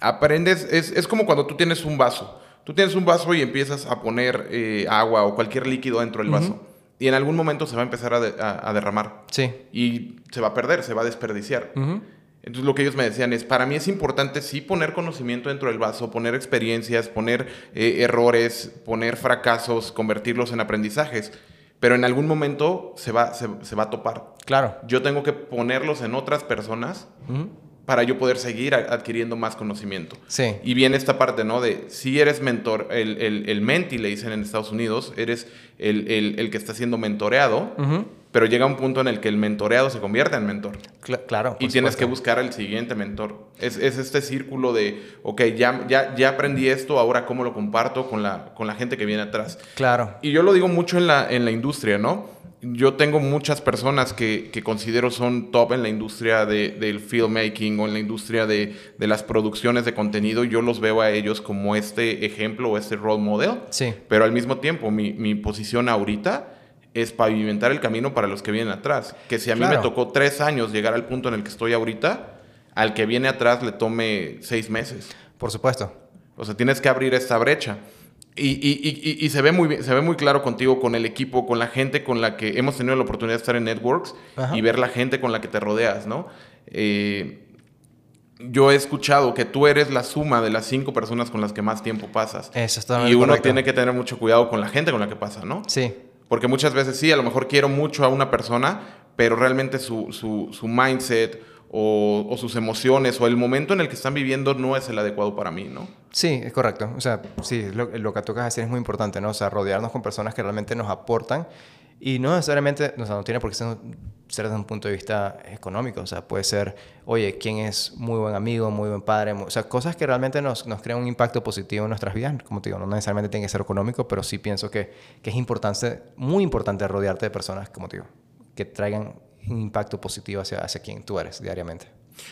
Speaker 1: Aprendes, es, es como cuando tú tienes un vaso Tú tienes un vaso y empiezas a poner eh, agua o cualquier líquido dentro del vaso. Y en algún momento se va a empezar a, derramar.
Speaker 2: Sí.
Speaker 1: Y se va a perder, se va a desperdiciar. Entonces lo que ellos me decían es, para mí es importante sí poner conocimiento dentro del vaso, poner experiencias, poner eh, errores, poner fracasos, convertirlos en aprendizajes. pero en algún momento se va, se, se va a topar.
Speaker 2: Claro.
Speaker 1: Yo tengo que ponerlos en otras personas para yo poder seguir adquiriendo más conocimiento.
Speaker 2: Sí.
Speaker 1: Y viene esta parte, ¿no? De si eres mentor, el, el, el menti le dicen en Estados Unidos, eres el, el, el que está siendo mentoreado, pero llega un punto en el que el mentoreado se convierte en mentor.
Speaker 2: Cla- claro.
Speaker 1: Y tienes que buscar al siguiente mentor. Es, es este círculo de, ok, ya, ya, ya aprendí esto, ahora cómo lo comparto con la, con la gente que viene atrás.
Speaker 2: Claro.
Speaker 1: Y yo lo digo mucho en la, en la industria, ¿no? Yo tengo muchas personas que, que considero son top en la industria de- del filmmaking o en la industria de, de las producciones de contenido. Yo los veo a ellos como este ejemplo o este role model.
Speaker 2: Sí.
Speaker 1: Pero al mismo tiempo, mi, mi posición ahorita es pavimentar el camino para los que vienen atrás. Que si a mí me tocó tres años llegar al punto en el que estoy ahorita, al que viene atrás le tome seis meses.
Speaker 2: Por supuesto.
Speaker 1: O sea, tienes que abrir esta brecha. Y, y- y- y- se, ve muy, bien- se ve muy claro contigo, con el equipo, con la gente con la que hemos tenido la oportunidad de estar en Networks
Speaker 2: Ajá.
Speaker 1: y ver la gente con la que te rodeas, ¿no? Eh, yo he escuchado que tú eres la suma de las cinco personas con las que más tiempo pasas.
Speaker 2: Eso es
Speaker 1: y uno
Speaker 2: correcto.
Speaker 1: tiene que tener mucho cuidado con la gente con la que pasa, ¿no?
Speaker 2: Sí.
Speaker 1: Porque muchas veces sí, a lo mejor quiero mucho a una persona, pero realmente su, su- su mindset o, o sus emociones o el momento en el que están viviendo no es el adecuado para mí, ¿no?
Speaker 2: Sí, es correcto. O sea, sí, lo, lo que tocas decir es muy importante, ¿no? O sea, rodearnos con personas que realmente nos aportan y no necesariamente, o sea, no tiene por qué ser, ser desde un punto de vista económico. O sea, puede ser, oye, quién es muy buen amigo, muy buen padre. mu- O sea, cosas que realmente nos, nos crean un impacto positivo en nuestras vidas. Como te digo, no necesariamente tiene que ser económico, pero sí pienso que, que es importante, muy importante rodearte de personas, como te digo, que traigan un impacto positivo hacia, hacia quien tú eres diariamente.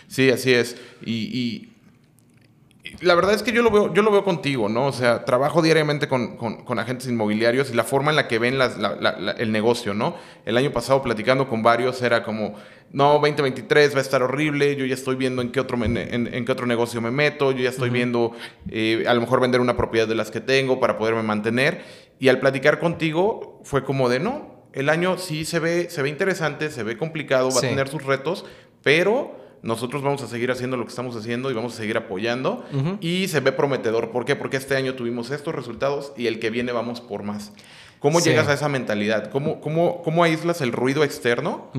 Speaker 1: Sí, así es. Y, y- y la verdad es que yo lo veo, yo lo veo contigo, ¿no? O sea, trabajo diariamente con, con- con agentes inmobiliarios y la forma en la que ven las- la- la- la- el negocio, ¿no? El año pasado platicando con varios era como, no, 2023 va a estar horrible, yo ya estoy viendo en qué otro, en qué otro negocio me meto, yo ya estoy viendo eh, a lo mejor vender una propiedad de las que tengo para poderme mantener. Y al platicar contigo fue como de, no, el año sí se ve, se ve interesante, se ve complicado, va
Speaker 2: Sí.
Speaker 1: a tener sus retos, pero nosotros vamos a seguir haciendo lo que estamos haciendo y vamos a seguir apoyando. Y se ve prometedor. ¿Por qué? Porque este año tuvimos estos resultados y el que viene vamos por más. ¿Cómo
Speaker 2: Sí.
Speaker 1: llegas a esa mentalidad? ¿Cómo, cómo, cómo aíslas el ruido externo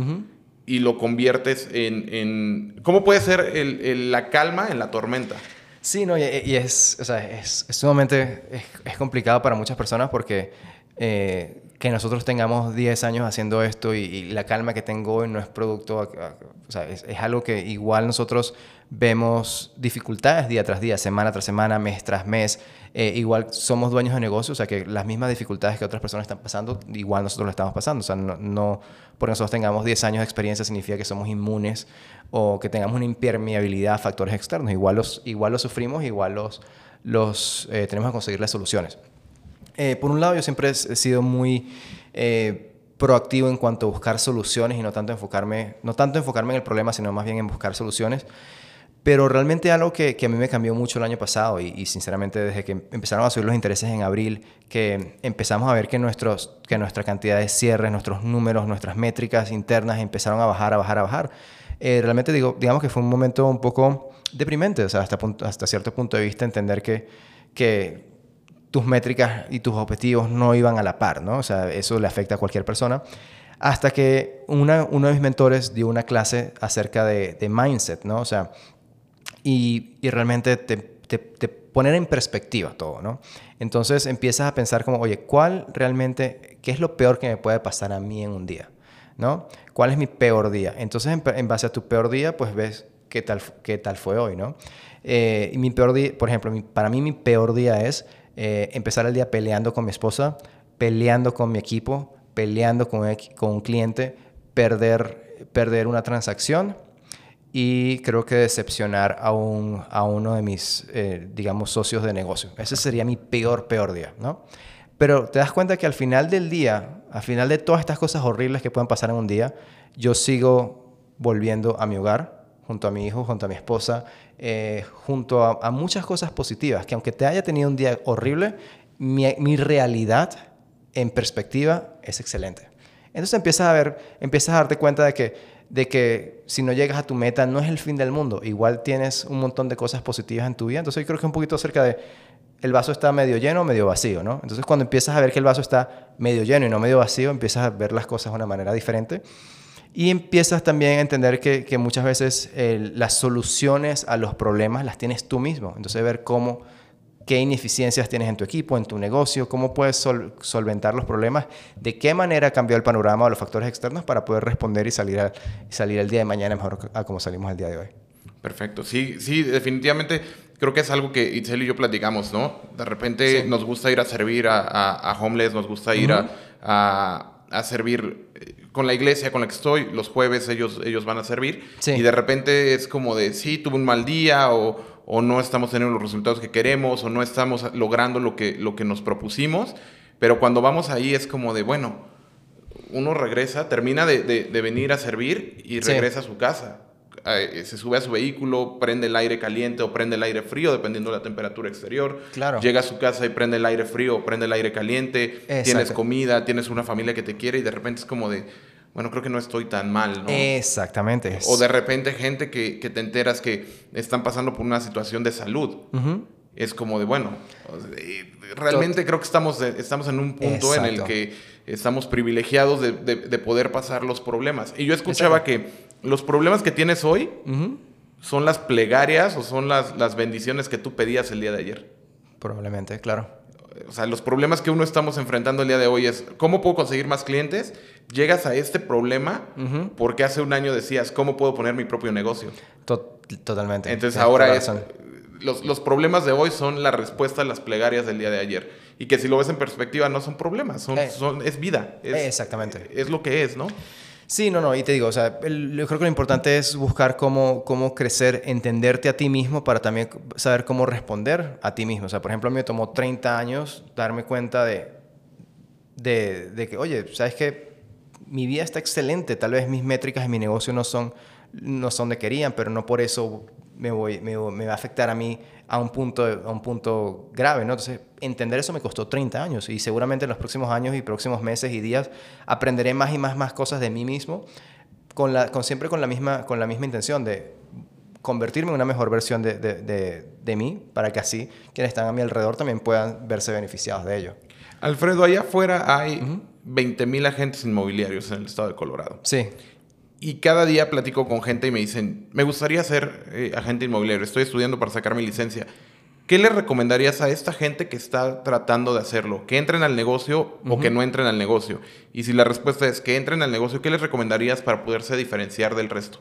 Speaker 1: y lo conviertes en... en- ¿Cómo puede ser el- el- la calma en la tormenta?
Speaker 2: Sí, no, y, y es, o sea, es, es sumamente es, es complicado para muchas personas porque eh, que nosotros tengamos 10 años haciendo esto y, la calma que tengo hoy no es producto, o sea, es, algo que igual nosotros vemos dificultades día tras día, semana tras semana, mes tras mes. Eh, igual somos dueños de negocios, o sea que las mismas dificultades que otras personas están pasando, igual nosotros lo estamos pasando. O sea, no, no porque nosotros tengamos 10 años de experiencia significa que somos inmunes o que tengamos una impermeabilidad a factores externos. Igual los, igual los sufrimos, igual los, los eh, tenemos que conseguir las soluciones. Eh, por un lado, yo siempre he sido muy eh, proactivo en cuanto a buscar soluciones y no tanto enfocarme, no tanto enfocarme en el problema, sino más bien en buscar soluciones. Pero realmente algo que, que a mí me cambió mucho el año pasado y, y sinceramente desde que empezaron a subir los intereses en abril, que empezamos a ver que, nuestros, que nuestra cantidad de cierres, nuestros números, nuestras métricas internas empezaron a bajar, a bajar, a bajar. Eh, realmente digo, digamos que fue un momento un poco deprimente, o sea, hasta, punto- hasta cierto punto de vista entender que, que tus métricas y tus objetivos no iban a la par, ¿no? O sea, eso le afecta a cualquier persona. Hasta que una- uno de mis mentores dio una clase acerca de, mindset, ¿no? O sea, y, y realmente te, te, poner en perspectiva todo, ¿no? Entonces empiezas a pensar como, oye, ¿cuál realmente, qué es lo peor que me puede pasar a mí en un día? ¿No? ¿Cuál es mi peor día? Entonces, en, base a tu peor día, pues ves qué tal, qué tal fue hoy, ¿no? Eh, y mi peor día, por ejemplo, para mí mi peor día es eh, empezar el día peleando con mi esposa, peleando con mi equipo, peleando con, con un cliente, perder, perder una transacción y creo que decepcionar a, un, a uno de mis, eh, digamos, socios de negocio. Ese sería mi peor, peor día, ¿no? Pero te das cuenta que al final del día, al final de todas estas cosas horribles que pueden pasar en un día, yo sigo volviendo a mi hogar, junto a mi hijo, junto a mi esposa, eh, junto a, muchas cosas positivas, que aunque te haya tenido un día horrible, mi, mi realidad en perspectiva es excelente. Entonces empiezas a ver, empiezas a darte cuenta de que, de que si no llegas a tu meta no es el fin del mundo. Igual tienes un montón de cosas positivas en tu vida. Entonces yo creo que un poquito acerca de el vaso está medio lleno medio vacío, ¿no? Entonces cuando empiezas a ver que el vaso está medio lleno y no medio vacío, empiezas a ver las cosas de una manera diferente. Y empiezas también a entender que, que muchas veces las soluciones a los problemas las tienes tú mismo. Entonces ver cómo, qué ineficiencias tienes en tu equipo, en tu negocio, cómo puedes solventar los problemas, de qué manera cambió el panorama o los factores externos para poder responder y salir, y salir el día de mañana mejor a como salimos el día de hoy.
Speaker 1: Perfecto, sí, sí, definitivamente creo que es algo que Itzel y yo platicamos, ¿no? De repente nos gusta ir a servir a, a, homeless, nos gusta ir a, a, servir eh, con la iglesia con la que estoy, los jueves ellos, ellos van a servir, y de repente es como de, sí, tuve un mal día, o, o, no estamos teniendo los resultados que queremos, o no estamos logrando lo que, lo que nos propusimos, pero cuando vamos ahí es como de, bueno, uno regresa, termina de, de, venir a servir y regresa a su casa eh, se sube a su vehículo, prende el aire caliente o prende el aire frío, dependiendo de la temperatura exterior.
Speaker 2: Claro.
Speaker 1: Llega a su casa y prende el aire frío o prende el aire caliente. Tienes comida, tienes una familia que te quiere y de repente es como de, bueno, creo que no estoy tan mal, ¿no?
Speaker 2: Exactamente.
Speaker 1: O de repente gente que, que, te enteras que están pasando por una situación de salud. Es como de, bueno, realmente creo que estamos, estamos en un punto en el que estamos privilegiados de, de, poder pasar los problemas. Y yo escuchaba que los problemas que tienes hoy son las plegarias o son las, las bendiciones que tú pedías el día de ayer.
Speaker 2: Probablemente, claro.
Speaker 1: O sea, los problemas que uno estamos enfrentando el día de hoy es, ¿cómo puedo conseguir más clientes? Llegas a este problema porque hace un año decías, ¿cómo puedo poner mi propio negocio?
Speaker 2: totalmente.
Speaker 1: Entonces ahora es, los, los, problemas de hoy son la respuesta a las plegarias del día de ayer. Y que si lo ves en perspectiva no son problemas, son, eh. son es vida.
Speaker 2: Exactamente.
Speaker 1: Es lo que es, ¿no?
Speaker 2: Sí, no, no, y te digo, o sea, yo creo que lo importante es buscar cómo, cómo crecer, entenderte a ti mismo para también saber cómo responder a ti mismo. O sea, por ejemplo, a mí me tomó 30 años darme cuenta de, de, de que, oye, ¿sabes qué? Mi vida está excelente, tal vez mis métricas en mi negocio no son, no son de querían, pero no por eso me, voy, me, me va a afectar a mí a un punto, a un punto grave, ¿no? Entonces, entender eso me costó 30 años y seguramente en los próximos años y próximos meses y días aprenderé más y más, más cosas de mí mismo, con la, con, siempre con la, misma, con la misma intención de convertirme en una mejor versión de, de, de, mí para que así quienes están a mi alrededor también puedan verse beneficiados de ello.
Speaker 1: Alfredo, allá afuera hay 20.000 agentes inmobiliarios en el estado de Colorado.
Speaker 2: Sí.
Speaker 1: Y cada día platico con gente y me dicen, me gustaría ser eh, agente inmobiliario, estoy estudiando para sacar mi licencia. ¿Qué le recomendarías a esta gente que está tratando de hacerlo? ¿Que entren al negocio o que no entren al negocio? Y si la respuesta es que entren al negocio, ¿qué les recomendarías para poderse diferenciar del resto?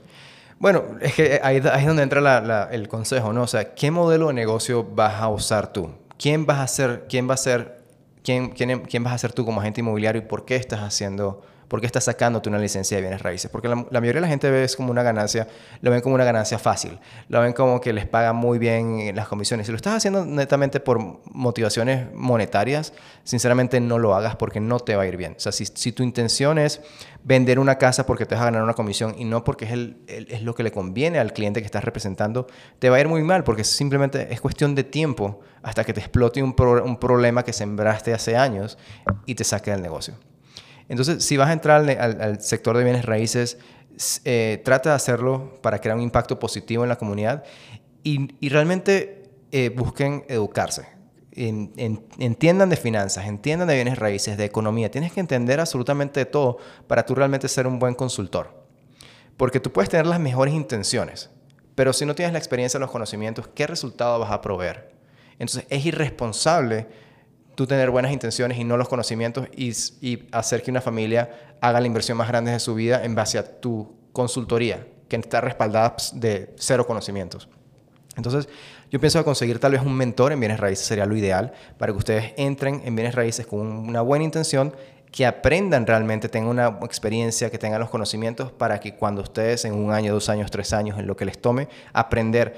Speaker 2: Bueno, es que ahí, es donde entra el consejo, ¿no? O sea, ¿qué modelo de negocio vas a usar tú? ¿Quién vas a ser, quién va a ser, quién, quién, quién vas a ser tú como agente inmobiliario y por qué estás haciendo ¿Por qué estás sacándote una licencia de bienes raíces? Porque la, mayoría de la gente ve es como una ganancia, lo ven como una ganancia fácil, lo ven como que les pagan muy bien las comisiones. Si lo estás haciendo netamente por motivaciones monetarias, sinceramente no lo hagas porque no te va a ir bien. O sea, si, tu intención es vender una casa porque te vas a ganar una comisión y no porque es, el, lo que le conviene al cliente que estás representando, te va a ir muy mal porque simplemente es cuestión de tiempo hasta que te explote un, un problema que sembraste hace años y te saque del negocio. Entonces, si vas a entrar al, sector de bienes raíces, eh, trata de hacerlo para crear un impacto positivo en la comunidad y, realmente eh, busquen educarse. entiendan de finanzas, entiendan de bienes raíces, de economía. Tienes que entender absolutamente todo para tú realmente ser un buen consultor. Porque tú puedes tener las mejores intenciones, pero si no tienes la experiencia, los conocimientos, ¿qué resultado vas a proveer? Entonces es irresponsable tú tener buenas intenciones y no los conocimientos y, hacer que una familia haga la inversión más grande de su vida en base a tu consultoría, que está respaldada de cero conocimientos. Entonces, yo pienso conseguir tal vez un mentor en bienes raíces sería lo ideal para que ustedes entren en bienes raíces con una buena intención, que aprendan realmente, tengan una experiencia, que tengan los conocimientos para que cuando ustedes en un año, dos años, tres años, en lo que les tome, aprender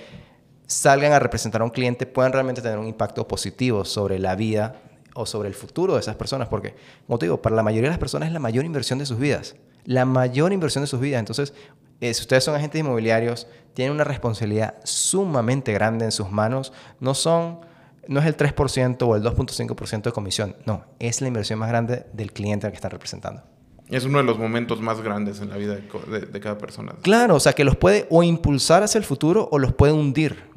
Speaker 2: salgan a representar a un cliente puedan realmente tener un impacto positivo sobre la vida o sobre el futuro de esas personas, porque, como te digo, para la mayoría de las personas es la mayor inversión de sus vidas, la mayor inversión de sus vidas. Entonces, eh, si ustedes son agentes inmobiliarios, tienen una responsabilidad sumamente grande en sus manos, no son, no es el 3% o el 2.5% de comisión, no, es la inversión más grande del cliente al que están representando.
Speaker 1: Es uno de los momentos más grandes en la vida de, de cada persona.
Speaker 2: Claro, o sea, que los puede o impulsar hacia el futuro o los puede hundir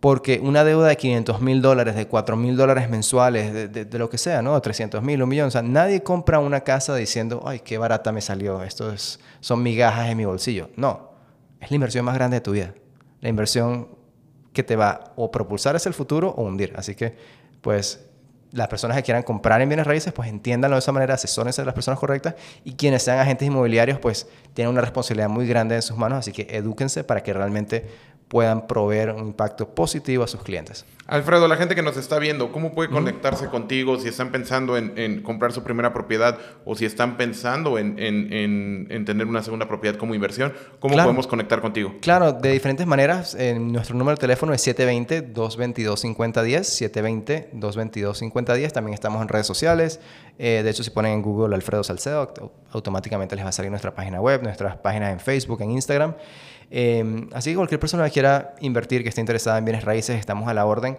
Speaker 2: porque una deuda de 500 mil dólares, de 4 mil dólares mensuales, de, de, lo que sea, ¿no? 300 mil, un millón. O sea, nadie compra una casa diciendo, ay, qué barata me salió, esto es, son migajas en mi bolsillo. No, es la inversión más grande de tu vida. La inversión que te va o propulsar hacia el futuro o hundir. Así que, pues, las personas que quieran comprar en bienes raíces, pues entiéndanlo de esa manera, asesórense de las personas correctas y quienes sean agentes inmobiliarios, pues tienen una responsabilidad muy grande en sus manos, así que edúquense para que realmente puedan proveer un impacto positivo a sus clientes.
Speaker 1: Alfredo, la gente que nos está viendo, ¿cómo puede conectarse contigo si están pensando en, comprar su primera propiedad o si están pensando en, tener una segunda propiedad como inversión? ¿Cómo podemos conectar contigo?
Speaker 2: Claro, de diferentes maneras. nuestro número de teléfono es 720-222-5010, 720-222-5010. También estamos en redes sociales. Eh, de hecho, si ponen en Google Alfredo Salcedo, automáticamente les va a salir nuestra página web, nuestras páginas en Facebook, en Instagram. Em, así que cualquier persona que quiera invertir, que esté interesada en bienes raíces, estamos a la orden.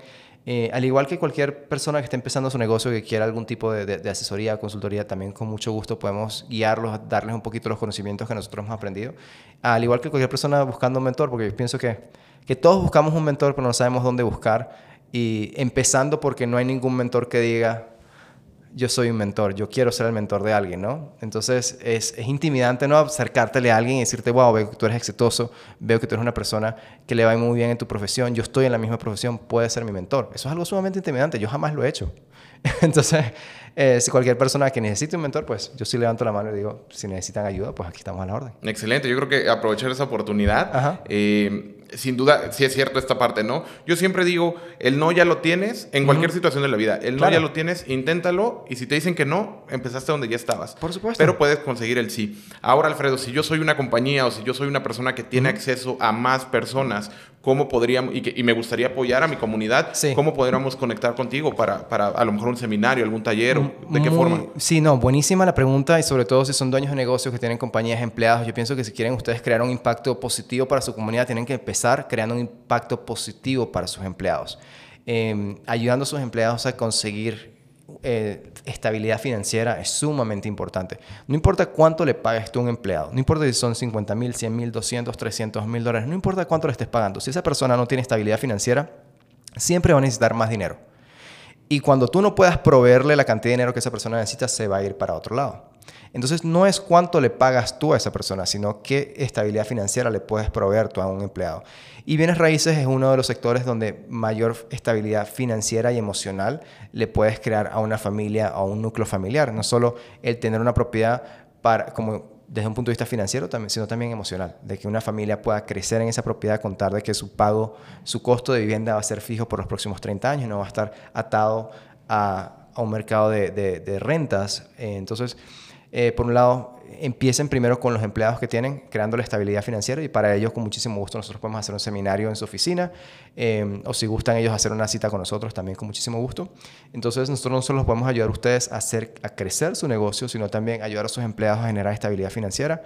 Speaker 2: Eh, al igual que cualquier persona que esté empezando su negocio, que quiera algún tipo de, asesoría, consultoría, también con mucho gusto podemos guiarlos, darles un poquito los conocimientos que nosotros hemos aprendido. Al igual que cualquier persona buscando un mentor, porque pienso que, que todos buscamos un mentor, pero no sabemos dónde buscar. Y empezando porque no hay ningún mentor que diga, yo soy un mentor, yo quiero ser el mentor de alguien, ¿no? Entonces es, es intimidante, ¿no? Acercártele a alguien y decirte, wow, veo que tú eres exitoso, veo que tú eres una persona que le va muy bien en tu profesión, yo estoy en la misma profesión, puedes ser mi mentor. Eso es algo sumamente intimidante, yo jamás lo he hecho. [LAUGHS] Entonces, eh, si cualquier persona que necesite un mentor, pues yo sí levanto la mano y digo, si necesitan ayuda, pues aquí estamos a la orden.
Speaker 1: Excelente, yo creo que aprovechar esa oportunidad. Eh, sin duda, sí es cierto esta parte, ¿no? Yo siempre digo, el no ya lo tienes en cualquier situación de la vida. El no ya lo tienes, inténtalo y si te dicen que no, empezaste donde ya estabas.
Speaker 2: Por supuesto.
Speaker 1: Pero puedes conseguir el sí. Ahora, Alfredo, si yo soy una compañía o si yo soy una persona que tiene acceso a más personas, ¿cómo podríamos, y, que, y me gustaría apoyar a mi comunidad, cómo podríamos conectar contigo para, para a lo mejor un seminario, algún taller? O, ¿De qué forma?
Speaker 2: Sí, no, buenísima la pregunta y sobre todo si son dueños de negocios que tienen compañías empleados. Yo pienso que si quieren ustedes crear un impacto positivo para su comunidad, tienen que empezar creando un impacto positivo para sus empleados, em, ayudando a sus empleados a conseguir eh, estabilidad financiera es sumamente importante. No importa cuánto le pagues tú a un empleado, no importa si son 50 mil, 100 mil, 200, 300 mil dólares, no importa cuánto le estés pagando, si esa persona no tiene estabilidad financiera, siempre va a necesitar más dinero. Y cuando tú no puedas proveerle la cantidad de dinero que esa persona necesita, se va a ir para otro lado. Entonces no es cuánto le pagas tú a esa persona, sino qué estabilidad financiera le puedes proveer a un empleado. Y bienes raíces es uno de los sectores donde mayor estabilidad financiera y emocional le puedes crear a una familia o a un núcleo familiar. No solo el tener una propiedad para, como desde un punto de vista financiero, sino también emocional, de que una familia pueda crecer en esa propiedad, contar de que su pago, su costo de vivienda va a ser fijo por los próximos 30 años, no va a estar atado a, un mercado de, de, de rentas. entonces, eh, por un lado, empiecen primero con los empleados que tienen, creando la estabilidad financiera y para ellos con muchísimo gusto nosotros podemos hacer un seminario en su oficina eh, o si gustan ellos hacer una cita con nosotros también con muchísimo gusto. Entonces nosotros no solo los podemos ayudar a ustedes a, hacer, a crecer su negocio, sino también ayudar a sus empleados a generar estabilidad financiera.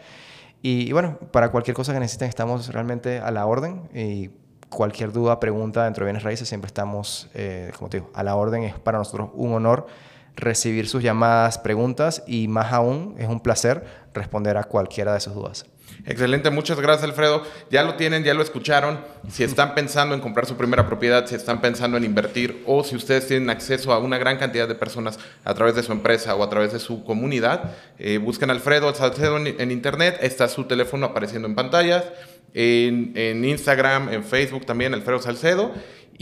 Speaker 2: Y, bueno, para cualquier cosa que necesiten estamos realmente a la orden y cualquier duda, pregunta dentro de bienes raíces siempre estamos, eh, como te digo, a la orden. Es para nosotros un honor recibir sus llamadas, preguntas y más aún es un placer responder a cualquiera de sus dudas.
Speaker 1: Excelente, muchas gracias Alfredo. Ya lo tienen, ya lo escucharon. Si están pensando en comprar su primera propiedad, si están pensando en invertir o si ustedes tienen acceso a una gran cantidad de personas a través de su empresa o a través de su comunidad, eh, busquen Alfredo Salcedo en, internet. Está su teléfono apareciendo en pantallas. En Instagram, en Facebook también, Alfredo Salcedo.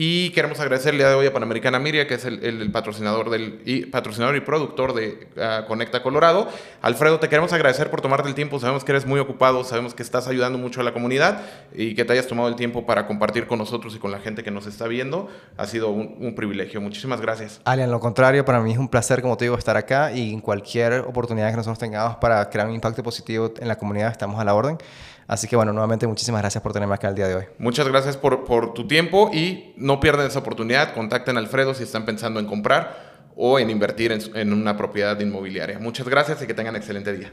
Speaker 1: Y queremos agradecer el día de hoy a Panamericana Miria, que es el, patrocinador, del, y, patrocinador y productor de ah, Conecta Colorado. Alfredo, te queremos agradecer por tomarte el tiempo. Sabemos que eres muy ocupado, sabemos que estás ayudando mucho a la comunidad y que te hayas tomado el tiempo para compartir con nosotros y con la gente que nos está viendo. Ha sido un, privilegio. Muchísimas gracias.
Speaker 2: Ale, en lo contrario, para mí es un placer, como te digo, estar acá y en cualquier oportunidad que nosotros tengamos para crear un impacto positivo en la comunidad, estamos a la orden. Así que bueno, nuevamente muchísimas gracias por tenerme acá el día de hoy.
Speaker 1: Muchas gracias por, por tu tiempo y no pierdan esa oportunidad. Contacten a Alfredo si están pensando en comprar o en invertir en, en una propiedad inmobiliaria. Muchas gracias y que tengan excelente día.